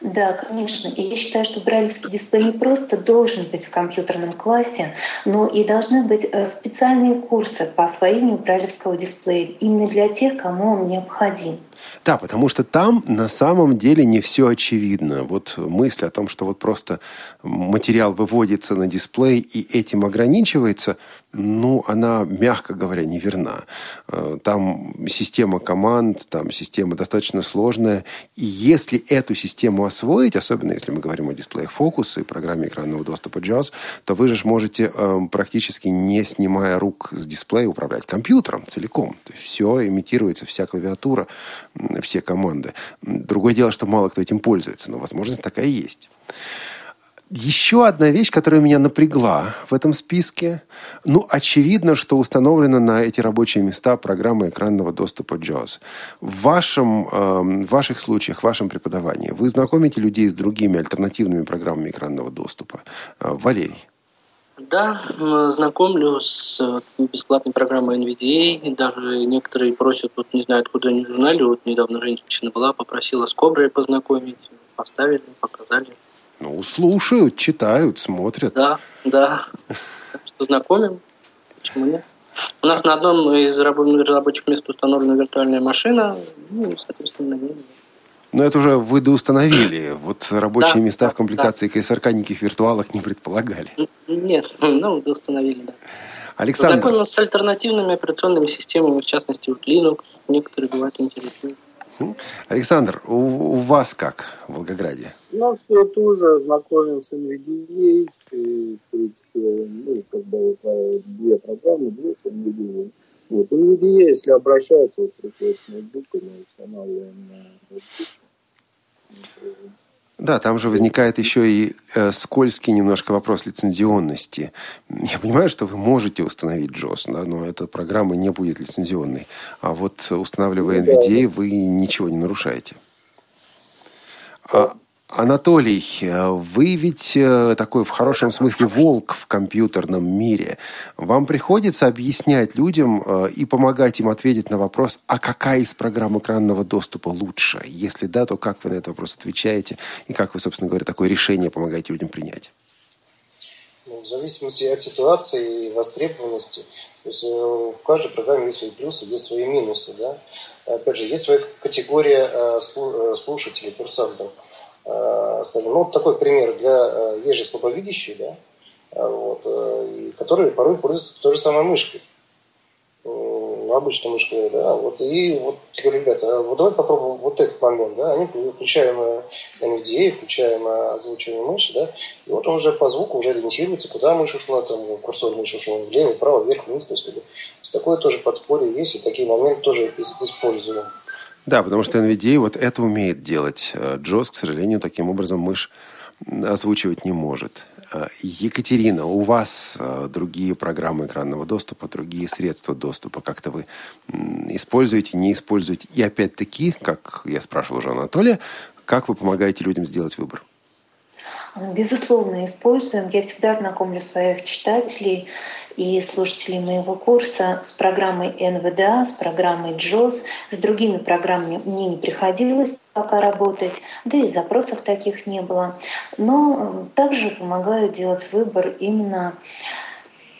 Да, конечно. И я считаю, что брайлевский дисплей не просто должен быть в компьютерном классе, но и должны быть э, специальные курсы по освоению брайлевского дисплея именно для тех, кому он необходим. Да, потому что там на самом деле не все очевидно. Вот мысль о том, что вот просто материал выводится на дисплей и этим ограничивается, ну, она, мягко говоря, неверна. Э, там система команд, там система достаточно сложная. И если эту систему освоить, особенно если мы говорим о дисплеях фокус и программе экранного доступа JAWS, то вы же можете э, практически не снимая рук с дисплея управлять компьютером целиком. То есть все имитируется, вся клавиатура, все команды. Другое дело, что мало кто этим пользуется, но возможность такая есть. Еще одна вещь, которая меня напрягла в этом списке. Ну, очевидно, что установлена на эти рабочие места программа экранного доступа JAWS. В, вашем, э, в ваших случаях, в вашем преподавании, вы знакомите людей с другими альтернативными программами экранного доступа. Э, Валерий. Да, знакомлю с бесплатной программой NVDA. Даже некоторые просят, вот не знаю, откуда они узнали. Вот недавно женщина была, попросила с Коброй познакомить. Поставили, показали. Ну, слушают, читают, смотрят. Да, да. Так что знакомим. Почему нет? У нас на одном из рабочих мест установлена виртуальная машина. Ну, соответственно, на ней. Но это уже вы доустановили. Вот рабочие да, места да, в комплектации да. КСРК никаких виртуалок не предполагали. Нет, ну, доустановили, да. Александр. Знакомился с альтернативными операционными системами, в частности, вот Linux. Некоторые бывают интересны. Александр, у, у вас как в Волгограде? У нас тоже знакомим с NVDA, и, в принципе, ну, когда вот две программы, две с NVDA. Вот, NVDA, если обращаются, вот приходят с ноутбуками, устанавливаем на ноутбук. Да, там же возникает еще и э, скользкий немножко вопрос лицензионности. Я понимаю, что вы можете установить JOS, да, но эта программа не будет лицензионной. А вот устанавливая NVDA, вы ничего не нарушаете. А, Анатолий, вы ведь э, такой в хорошем смысле волк в компьютерном мире. Вам приходится объяснять людям э, и помогать им ответить на вопрос, а какая из программ экранного доступа лучше? Если да, то как вы на этот вопрос отвечаете и как вы, собственно говоря, такое решение помогаете людям принять? Ну, в зависимости от ситуации и востребованности. То есть э, в каждой программе есть свои плюсы, есть свои минусы. Да? Опять же, есть своя категория слушателей, курсантов – Э, скажем, ну вот такой пример для э, есть же слабовидящие, да, э, вот, которые порой пользуются той же самой мышкой. Ну, обычной мышкой, да, вот, и вот, ребята, вот давайте попробуем вот этот момент, да, они включаем NVDA, включаем озвучивание мыши, да, и вот он уже по звуку уже ориентируется, куда мышь ушла, там, курсор мыши ушел влево, вправо, вверх, вниз, то есть, как бы, такое тоже подспорье есть, и такие моменты тоже используем. Да, потому что NVDA вот это умеет делать. JOS, э, к сожалению, таким образом мышь озвучивать не может. Э, Екатерина, у вас э, другие программы экранного доступа, другие средства доступа, как-то вы используете, не используете. И опять-таки, как я спрашивал уже Анатолия, как вы помогаете людям сделать выбор? Безусловно, используем. Я всегда знакомлю своих читателей и слушателей моего курса с программой НВДА, с программой JOS. С другими программами мне не приходилось пока работать, да и запросов таких не было. Но также помогаю делать выбор именно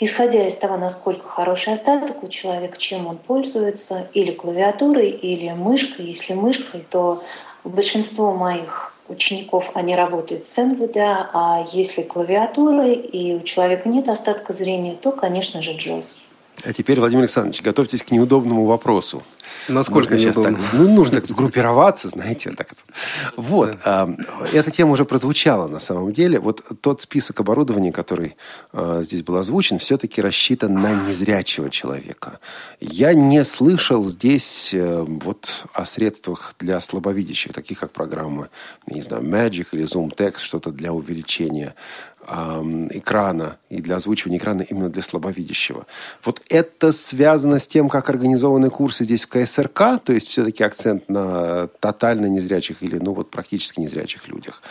исходя из того, насколько хороший остаток у человека, чем он пользуется, или клавиатурой, или мышкой. Если мышкой, то большинство моих учеников, они работают с НВДА, а если клавиатурой и у человека нет остатка зрения, то, конечно же, JOS. А теперь, Владимир Александрович, готовьтесь к неудобному вопросу. Насколько сейчас так, ну, нужно так сгруппироваться, знаете, так. Вот, да. э, эта тема уже прозвучала на самом деле. Вот тот список оборудования, который э, здесь был озвучен, все-таки рассчитан на незрячего человека. Я не слышал здесь э, вот о средствах для слабовидящих, таких как программы, не знаю, Magic или Zoom Text, что-то для увеличения экрана и для озвучивания экрана именно для слабовидящего. Вот это связано с тем, как организованы курсы здесь в КСРК, то есть все-таки акцент на тотально незрячих или ну вот практически незрячих людях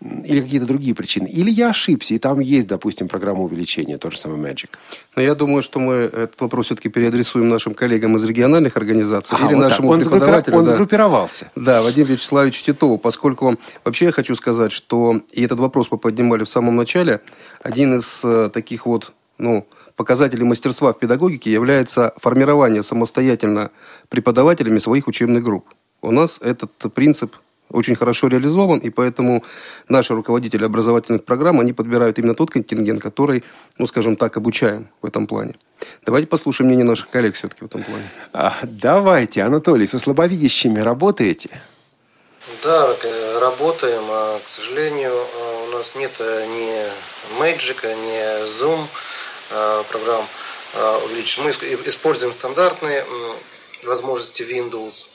или какие-то другие причины. Или я ошибся, и там есть, допустим, программа увеличения, тот же самый Magic. Но я думаю, что мы этот вопрос все-таки переадресуем нашим коллегам из региональных организаций а, или вот нашему он преподавателю. Он да. сгруппировался. Да, Вадим Вячеславович Титову, поскольку вообще я хочу сказать, что, и этот вопрос мы поднимали в самом начале, один из э, таких вот, ну, показателей мастерства в педагогике является формирование самостоятельно преподавателями своих учебных групп. У нас этот принцип очень хорошо реализован, и поэтому наши руководители образовательных программ, они подбирают именно тот контингент, который, ну, скажем так, обучаем в этом плане. Давайте послушаем мнение наших коллег все-таки в этом плане. А, давайте, Анатолий, со слабовидящими работаете? Да, работаем. А, к сожалению, а, у нас нет ни Magic, ни Zoom программ увеличить. Мы используем стандартные возможности Windows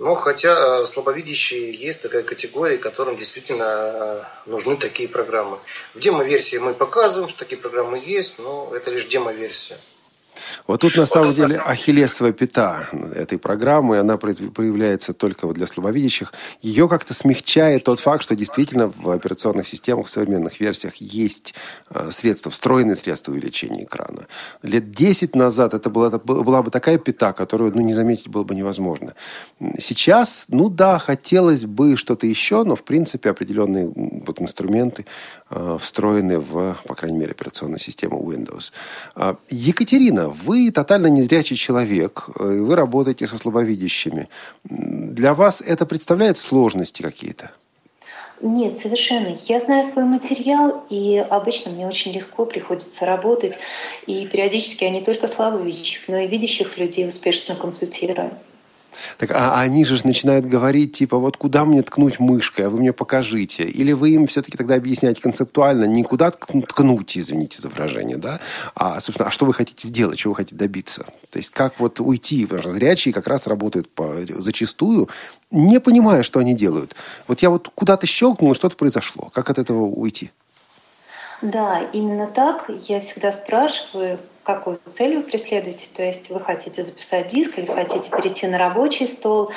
но хотя э, слабовидящие есть такая категория, которым действительно э, нужны такие программы. В демо-версии мы показываем, что такие программы есть, но это лишь демо-версия. Вот тут на самом деле ахиллесовая пята этой программы, она проявляется только вот для слабовидящих. Ее как-то смягчает тот факт, что действительно в операционных системах, в современных версиях есть э, средства, встроенные средства увеличения экрана. Лет 10 назад это была, это была бы такая пята, которую ну, не заметить было бы невозможно. Сейчас, ну да, хотелось бы что-то еще, но в принципе определенные вот инструменты встроены в, по крайней мере, операционную систему Windows. А, Екатерина, вы тотально незрячий человек, э, вы работаете со слабовидящими. Для вас это представляет сложности какие-то? Нет, совершенно. Я знаю свой материал, и обычно мне очень легко приходится работать. И периодически я не только слабовидящих, но и видящих людей успешно консультирую. Так а они же начинают говорить, типа, вот куда мне ткнуть мышкой, а вы мне покажите. Или вы им все-таки тогда объясняете концептуально, не куда ткнуть, извините за выражение, да, а, собственно, а что вы хотите сделать, чего вы хотите добиться. То есть как вот уйти, зрячие как раз работают по, зачастую, не понимая, что они делают. Вот я вот куда-то щелкнул, что-то произошло. Как от этого уйти? Да, именно так. Я всегда спрашиваю, какую цель вы преследуете. То есть вы хотите записать диск или хотите перейти на рабочий стол.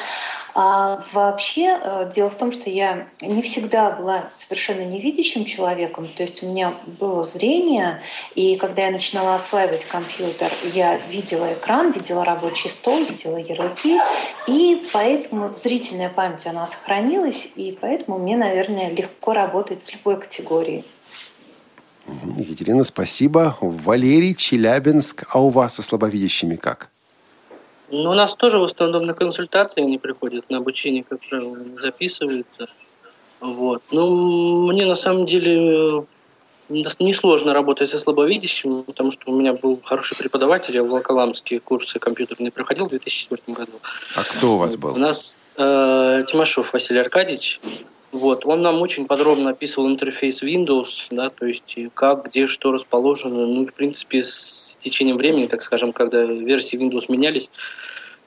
А вообще э, дело в том, что я не всегда была совершенно невидящим человеком. То есть у меня было зрение, и когда я начинала осваивать компьютер, я видела экран, видела рабочий стол, видела ярлыки, и поэтому зрительная память, она сохранилась, и поэтому мне, наверное, легко работать с любой категорией. Екатерина, спасибо. Валерий, Челябинск. А у вас со слабовидящими как? Ну, у нас тоже в основном на консультации они приходят, на обучение, как правило, записываются. Вот. Ну, мне на самом деле несложно работать со слабовидящими, потому что у меня был хороший преподаватель, я в Волоколамске курсы компьютерные проходил в 2004 году. А кто у вас был? У нас э, Тимошов Василий Аркадьевич, вот, он нам очень подробно описывал интерфейс Windows, да, то есть как, где, что расположено. Ну, в принципе, с течением времени, так скажем, когда версии Windows менялись,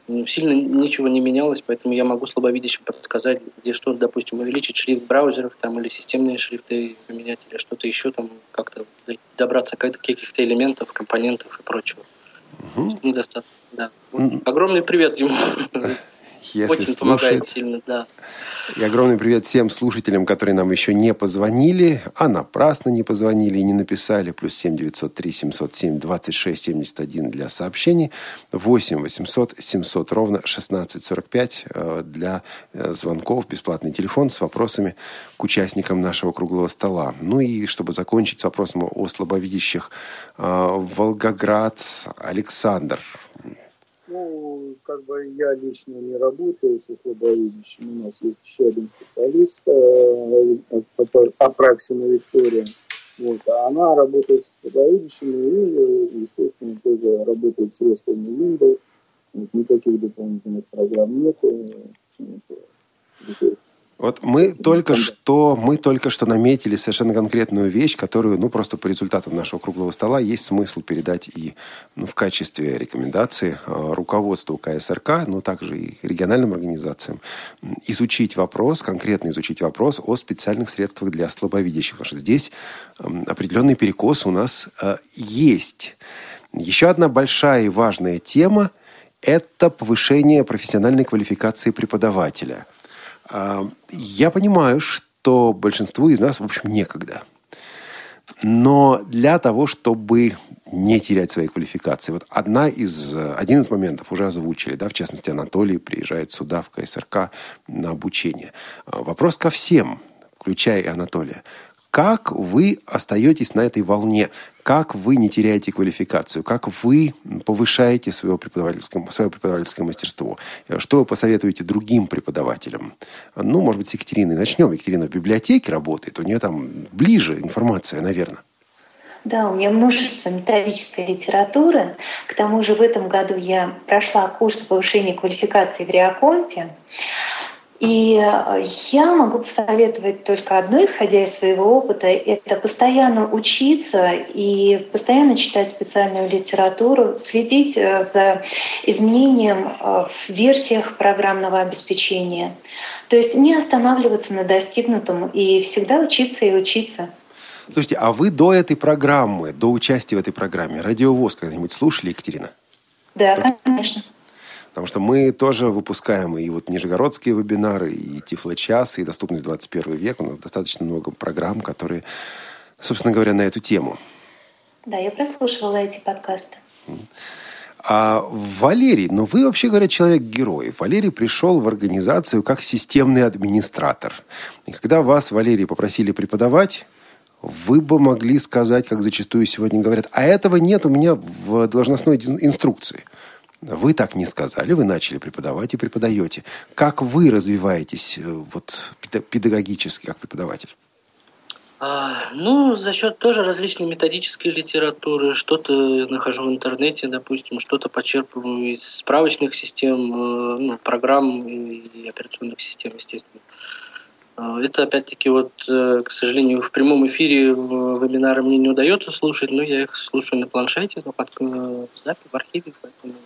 ну, сильно ничего не менялось, поэтому я могу слабовидящим подсказать, где что, допустим, увеличить шрифт браузеров там, или системные шрифты поменять, или что-то еще там, как-то добраться до каких-то элементов, компонентов и прочего. Угу. Недостаточно, да. Вот. Огромный привет ему. Если Очень слушает. помогает сильно, да. И огромный привет всем слушателям, которые нам еще не позвонили, а напрасно не позвонили и не написали. Плюс 7 903 707 26 71 для сообщений. 8 800 700 ровно 16 45 э, для э, звонков. Бесплатный телефон с вопросами к участникам нашего круглого стола. Ну и чтобы закончить с вопросом о слабовидящих, э, Волгоград Александр. Ну, как бы я лично не работаю со слабовидящими. У нас есть еще один специалист, э, Апраксина Виктория. Вот, а она работает с слабовидящими и, естественно, тоже работает средствами Windows. Вот, никаких дополнительных программ нет. Вот, вот мы только что, мы только что наметили совершенно конкретную вещь, которую, ну, просто по результатам нашего круглого стола есть смысл передать и ну, в качестве рекомендации э, руководству КСРК, но также и региональным организациям, изучить вопрос, конкретно изучить вопрос о специальных средствах для слабовидящих. Потому что здесь э, определенный перекос у нас э, есть. Еще одна большая и важная тема – это повышение профессиональной квалификации преподавателя – я понимаю, что большинству из нас, в общем, некогда. Но для того, чтобы не терять своей квалификации. Вот одна из, один из моментов уже озвучили, да, в частности, Анатолий приезжает сюда, в КСРК, на обучение. А, вопрос ко всем, включая и Анатолия. Как вы остаетесь на этой волне? Как вы не теряете квалификацию? Как вы повышаете свое преподавательское, свое преподавательское мастерство? Что вы посоветуете другим преподавателям? Ну, может быть, с Екатериной начнем. Екатерина в библиотеке работает, у нее там ближе информация, наверное. Да, у меня множество методической литературы. К тому же в этом году я прошла курс повышения квалификации в Реакомпе. И э, я могу посоветовать только одно, исходя из своего опыта, это постоянно учиться и постоянно читать специальную литературу, следить э, за изменением э, в версиях программного обеспечения. То есть не останавливаться на достигнутом и всегда учиться и учиться. Слушайте, а вы до этой программы, до участия в этой программе, радиовоз когда-нибудь слушали, Екатерина? Да, конечно. Потому что мы тоже выпускаем и вот нижегородские вебинары, и Тифлочас, и Доступность 21 век. У нас достаточно много программ, которые, собственно говоря, на эту тему. Да, я прослушивала эти подкасты. А Валерий, ну вы вообще, говоря, человек-герой. Валерий пришел в организацию как системный администратор. И когда вас, Валерий, попросили преподавать, вы бы могли сказать, как зачастую сегодня говорят, а этого нет у меня в должностной инструкции – вы так не сказали, вы начали преподавать и преподаете. Как вы развиваетесь э, вот, педагогически, как преподаватель? А, ну, за счет тоже различной методической литературы. Что-то нахожу в интернете, допустим, что-то почерпываю из справочных систем, э, ну, программ и операционных систем, естественно. А, это, опять-таки, вот, э, к сожалению, в прямом эфире вебинары мне не удается слушать, но я их слушаю на планшете, но под запись, в архиве, поэтому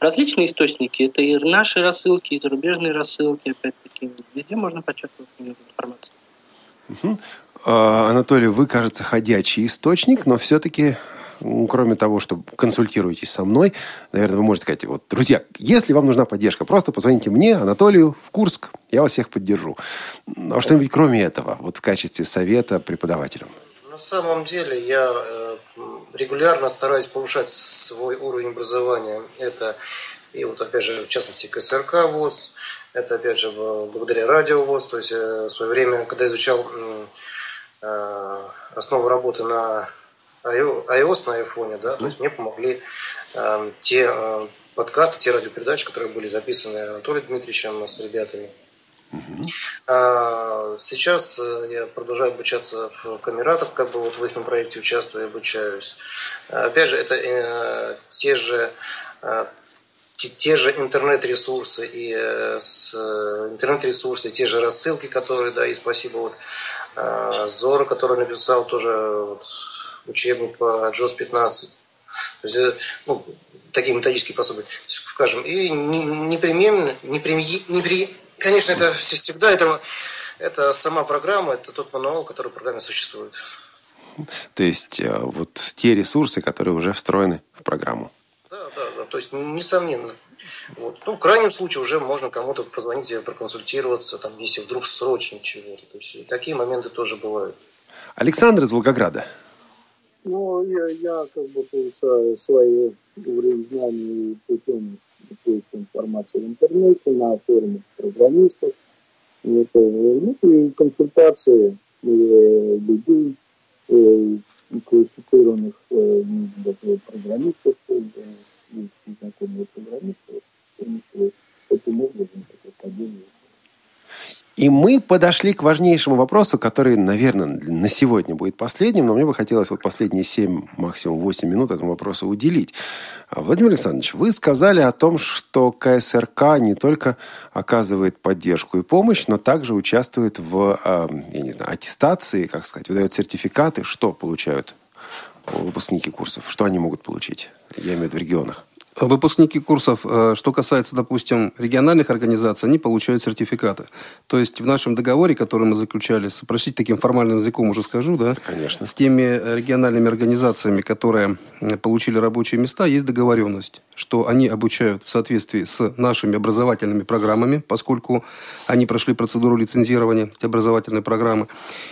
различные источники. Это и наши рассылки, и зарубежные рассылки, опять-таки. Везде можно почерпнуть информацию. Угу. Анатолий, вы, кажется, ходячий источник, но все-таки кроме того, что консультируетесь со мной, наверное, вы можете сказать, вот, друзья, если вам нужна поддержка, просто позвоните мне, Анатолию, в Курск, я вас всех поддержу. А что-нибудь кроме этого, вот в качестве совета преподавателям? На самом деле я э, регулярно стараюсь повышать свой уровень образования. Это и вот опять же, в частности, КСРК ВОЗ, это опять же благодаря радио ВОЗ, то есть э, в свое время, когда изучал э, основу работы на iOS, на iPhone, да, то есть мне помогли те подкасты, те радиопередачи, которые были записаны Анатолием Дмитриевичем с ребятами. А, сейчас э, я продолжаю обучаться в камератах, как бы вот в их проекте участвую и обучаюсь. Опять же, это э, те же э, те же интернет-ресурсы и интернет-ресурсы, те же рассылки, которые, да, и спасибо вот Зора, который написал тоже вот, учебник по JOS 15. То есть, ну, такие методические пособия, скажем, и непременно, непременно, непременно Конечно, это всегда это, это сама программа, это тот мануал, который в программе существует. То есть э, вот те ресурсы, которые уже встроены в программу. Да, да, да. То есть, несомненно. Вот. Ну, в крайнем случае уже можно кому-то позвонить и проконсультироваться, там, если вдруг срочно чего-то. То есть такие моменты тоже бывают. Александр из Волгограда. Ну, я, я как бы повышаю свои уровень знаний путем поиск информации в интернете, на форумах программистов. Это, ну, и консультации э, людей, э, квалифицированных э, программистов, э, знакомых программистов, с таким образом, такой поддерживать. И мы подошли к важнейшему вопросу, который, наверное, на сегодня будет последним, но мне бы хотелось вот последние 7, максимум 8 минут этому вопросу уделить. А, Владимир Александрович, вы сказали о том, что КСРК не только оказывает поддержку и помощь, но также участвует в, а, я не знаю, аттестации, как сказать, выдает сертификаты. Что получают выпускники курсов? Что они могут получить? Я имею в виду в регионах. Выпускники курсов, э, что касается, допустим, региональных организаций, они получают сертификаты. То есть в нашем договоре, который мы заключали, спросить таким формальным языком уже скажу, да? Конечно. С теми региональными организациями, которые э, получили рабочие места, есть договоренность, что они обучают в соответствии с нашими образовательными программами, поскольку они прошли процедуру лицензирования, эти образовательные программы.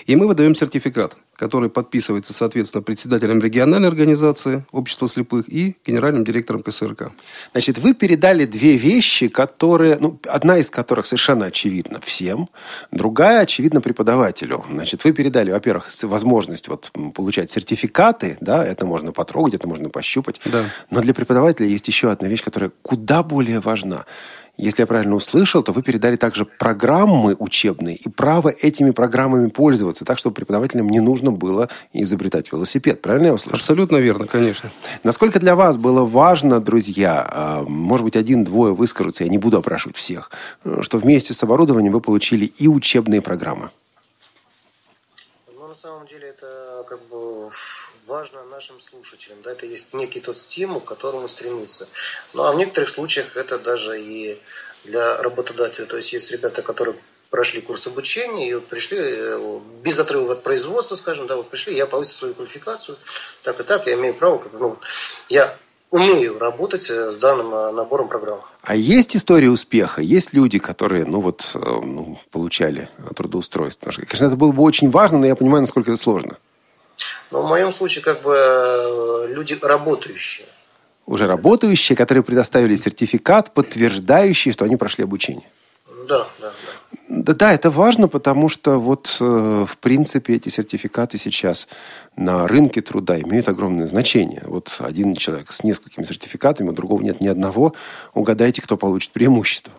И мы выдаем сертификат который подписывается, соответственно, председателем региональной организации Общества слепых и генеральным директором КСРК. Значит, вы передали две вещи, которые, ну, одна из которых совершенно очевидна всем, другая очевидна преподавателю. Значит, вы передали, во-первых, возможность вот получать сертификаты, да, это можно потрогать, это можно пощупать. Да. Но для преподавателя есть еще одна вещь, которая куда более важна. Если я правильно услышал, то вы передали также программы учебные и право этими программами пользоваться, так, чтобы преподавателям не нужно было изобретать велосипед. Правильно я услышал? Абсолютно верно, конечно. Насколько для вас было важно, друзья, а, может быть, один-двое выскажутся, я не буду опрашивать всех, что вместе с оборудованием вы получили и учебные программы? Ну, на самом деле, это как бы важно нашим слушателям. Да, это есть некий тот стимул, к которому стремиться. Ну, а в некоторых случаях это даже и для работодателя. То есть есть ребята, которые прошли курс обучения и вот пришли э, без отрыва от производства, скажем, да, вот пришли, я повысил свою квалификацию, так и так, я имею право, ну, я умею работать э, с данным э, набором программ. А есть история успеха? Есть люди, которые, ну вот, ну, получали трудоустройство? Конечно, это было бы очень важно, но я понимаю, насколько это сложно. Но в моем случае как бы э, люди работающие. Уже работающие, которые предоставили сертификат, подтверждающий, что они прошли обучение. Да, да, да. Да, да, это важно, потому что вот, э, в принципе, эти сертификаты сейчас на рынке труда имеют огромное значение. Вот один человек с несколькими сертификатами, у другого нет ни одного. Угадайте, кто получит преимущество.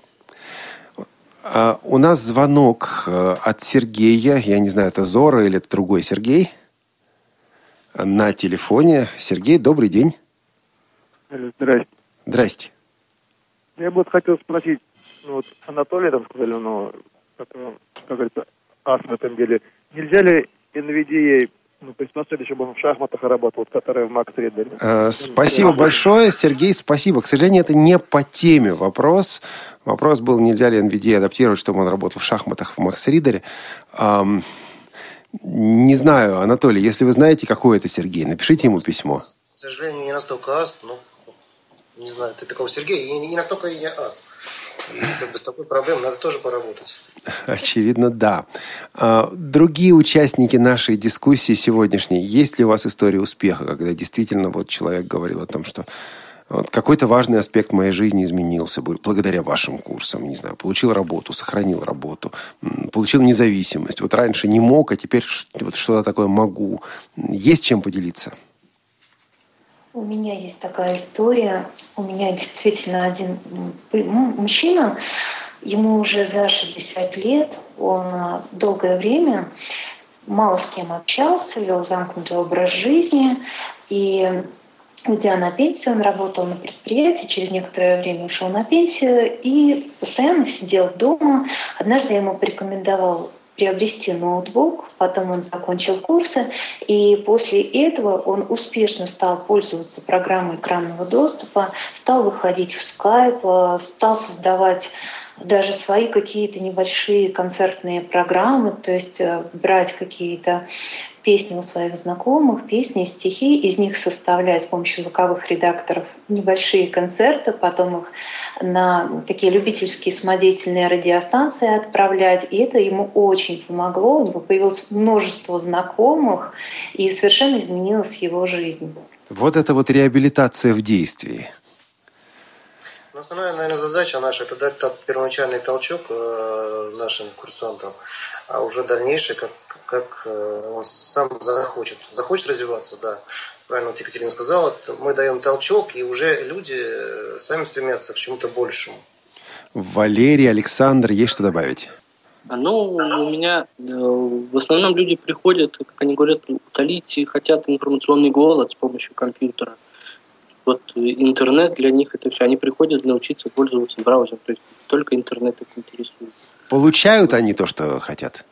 А, у нас звонок э, от Сергея. Я не знаю, это Зора или это другой Сергей. На телефоне. Сергей, добрый день. Здрасте. Здрасте. Я бы вот хотел спросить, ну вот Анатолий там сказали, ну, как, говорится, ас в этом деле. Нельзя ли NVDA ну, приспособить, чтобы он в шахматах работал, вот, который в Max Reader? Э, спасибо большое, Сергей, спасибо. К сожалению, это не по теме вопрос. Вопрос был, нельзя ли NVDA адаптировать, чтобы он работал в шахматах в Max Reader. Эм, не знаю, Анатолий, если вы знаете, какой это Сергей, напишите ему письмо. К сожалению, не настолько ас, но не знаю, ты такого Сергея, и не настолько я ас. И как бы с такой проблемой надо тоже поработать. Очевидно, да. А, другие участники нашей дискуссии сегодняшней, есть ли у вас история успеха, когда действительно вот человек говорил о том, что вот какой-то важный аспект моей жизни изменился благодаря вашим курсам. Не знаю, получил работу, сохранил работу, получил независимость. Вот раньше не мог, а теперь вот что-то такое могу. Есть чем поделиться? У меня есть такая история. У меня действительно один мужчина, ему уже за 60 лет, он а, долгое время мало с кем общался, вел замкнутый образ жизни, и Уйдя на пенсию, он работал на предприятии, через некоторое время ушел на пенсию и постоянно сидел дома. Однажды я ему порекомендовал приобрести ноутбук, потом он закончил курсы, и после этого он успешно стал пользоваться программой экранного доступа, стал выходить в Skype, стал создавать даже свои какие-то небольшие концертные программы, то есть э, брать какие-то песни у своих знакомых, песни, стихи, из них составлять с помощью звуковых редакторов небольшие концерты, потом их на такие любительские самодеятельные радиостанции отправлять. И это ему очень помогло. У него появилось множество знакомых, и совершенно изменилась его жизнь. Вот это вот реабилитация в действии. Ну, основная, наверное, задача наша – это дать первоначальный толчок э, нашим курсантам, а уже дальнейшее, как как э, он сам захочет. Захочет развиваться, да. Правильно вот Екатерина сказала, мы даем толчок, и уже люди э, сами стремятся к чему-то большему. Валерий, Александр, есть что добавить? А, ну, у меня э, в основном люди приходят, как они говорят, утолить и хотят информационный голод с помощью компьютера. Вот интернет для них это все. Они приходят научиться пользоваться браузером. То есть только интернет их интересует. Получают они то, что хотят?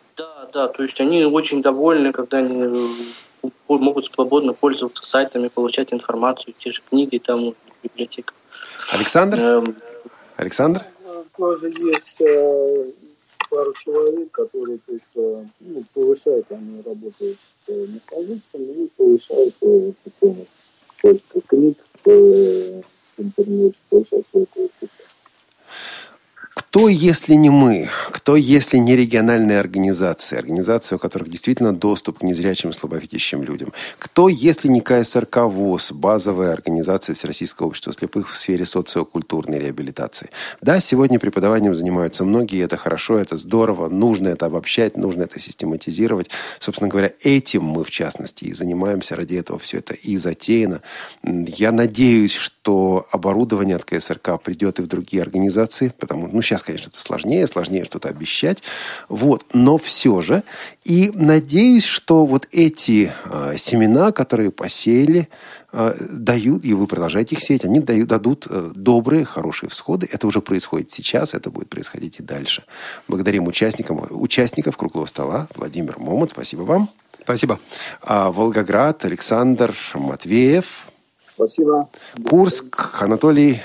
Да, то есть они очень довольны, когда они э, могут свободно пользоваться сайтами, получать информацию, те же книги там в библиотеках. Александр? Эм... Александр? Тоже есть э, пару человек, которые то есть, э, ну, повышают, они работают э, на советском и повышают э, поиск книг по э, интернету, повышают поиск кто, если не мы? Кто, если не региональные организации? Организации, у которых действительно доступ к незрячим и слабовидящим людям. Кто, если не КСРК ВОЗ, базовая организация Всероссийского общества слепых в сфере социокультурной реабилитации? Да, сегодня преподаванием занимаются многие, это хорошо, это здорово, нужно это обобщать, нужно это систематизировать. Собственно говоря, этим мы, в частности, и занимаемся, ради этого все это и затеяно. Я надеюсь, что оборудование от КСРК придет и в другие организации, потому ну, сейчас, конечно, это сложнее, сложнее что-то обещать. Вот. Но все же. И надеюсь, что вот эти э, семена, которые посеяли, э, дают, и вы продолжаете их сеять, они дают, дадут э, добрые, хорошие всходы. Это уже происходит сейчас, это будет происходить и дальше. Благодарим участникам, участников круглого стола. Владимир Момот, спасибо вам. Спасибо. А, Волгоград, Александр Матвеев. Спасибо. Курск, Анатолий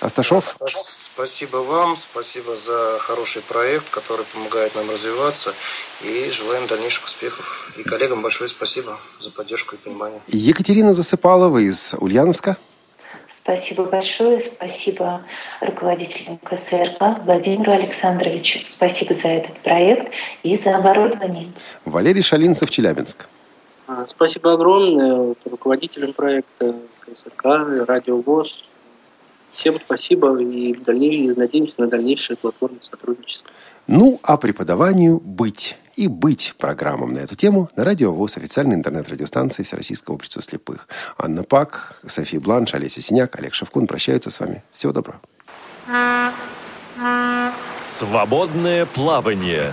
Асташов. Спасибо вам, спасибо за хороший проект, который помогает нам развиваться. И желаем дальнейших успехов. И коллегам большое спасибо за поддержку и понимание. Екатерина Засыпалова из Ульяновска. Спасибо большое. Спасибо руководителю КСРК Владимиру Александровичу. Спасибо за этот проект и за оборудование. Валерий Шалинцев, Челябинск. А, спасибо огромное руководителям проекта КСРК, Радио ВОЗ, Всем спасибо и дальнейшее, надеемся на дальнейшее платформное сотрудничество. Ну, а преподаванию быть и быть программам на эту тему на Радио ВОЗ, официальной интернет-радиостанции Всероссийского общества слепых. Анна Пак, София Бланш, Олеся Синяк, Олег Шевкун прощаются с вами. Всего доброго. Свободное плавание.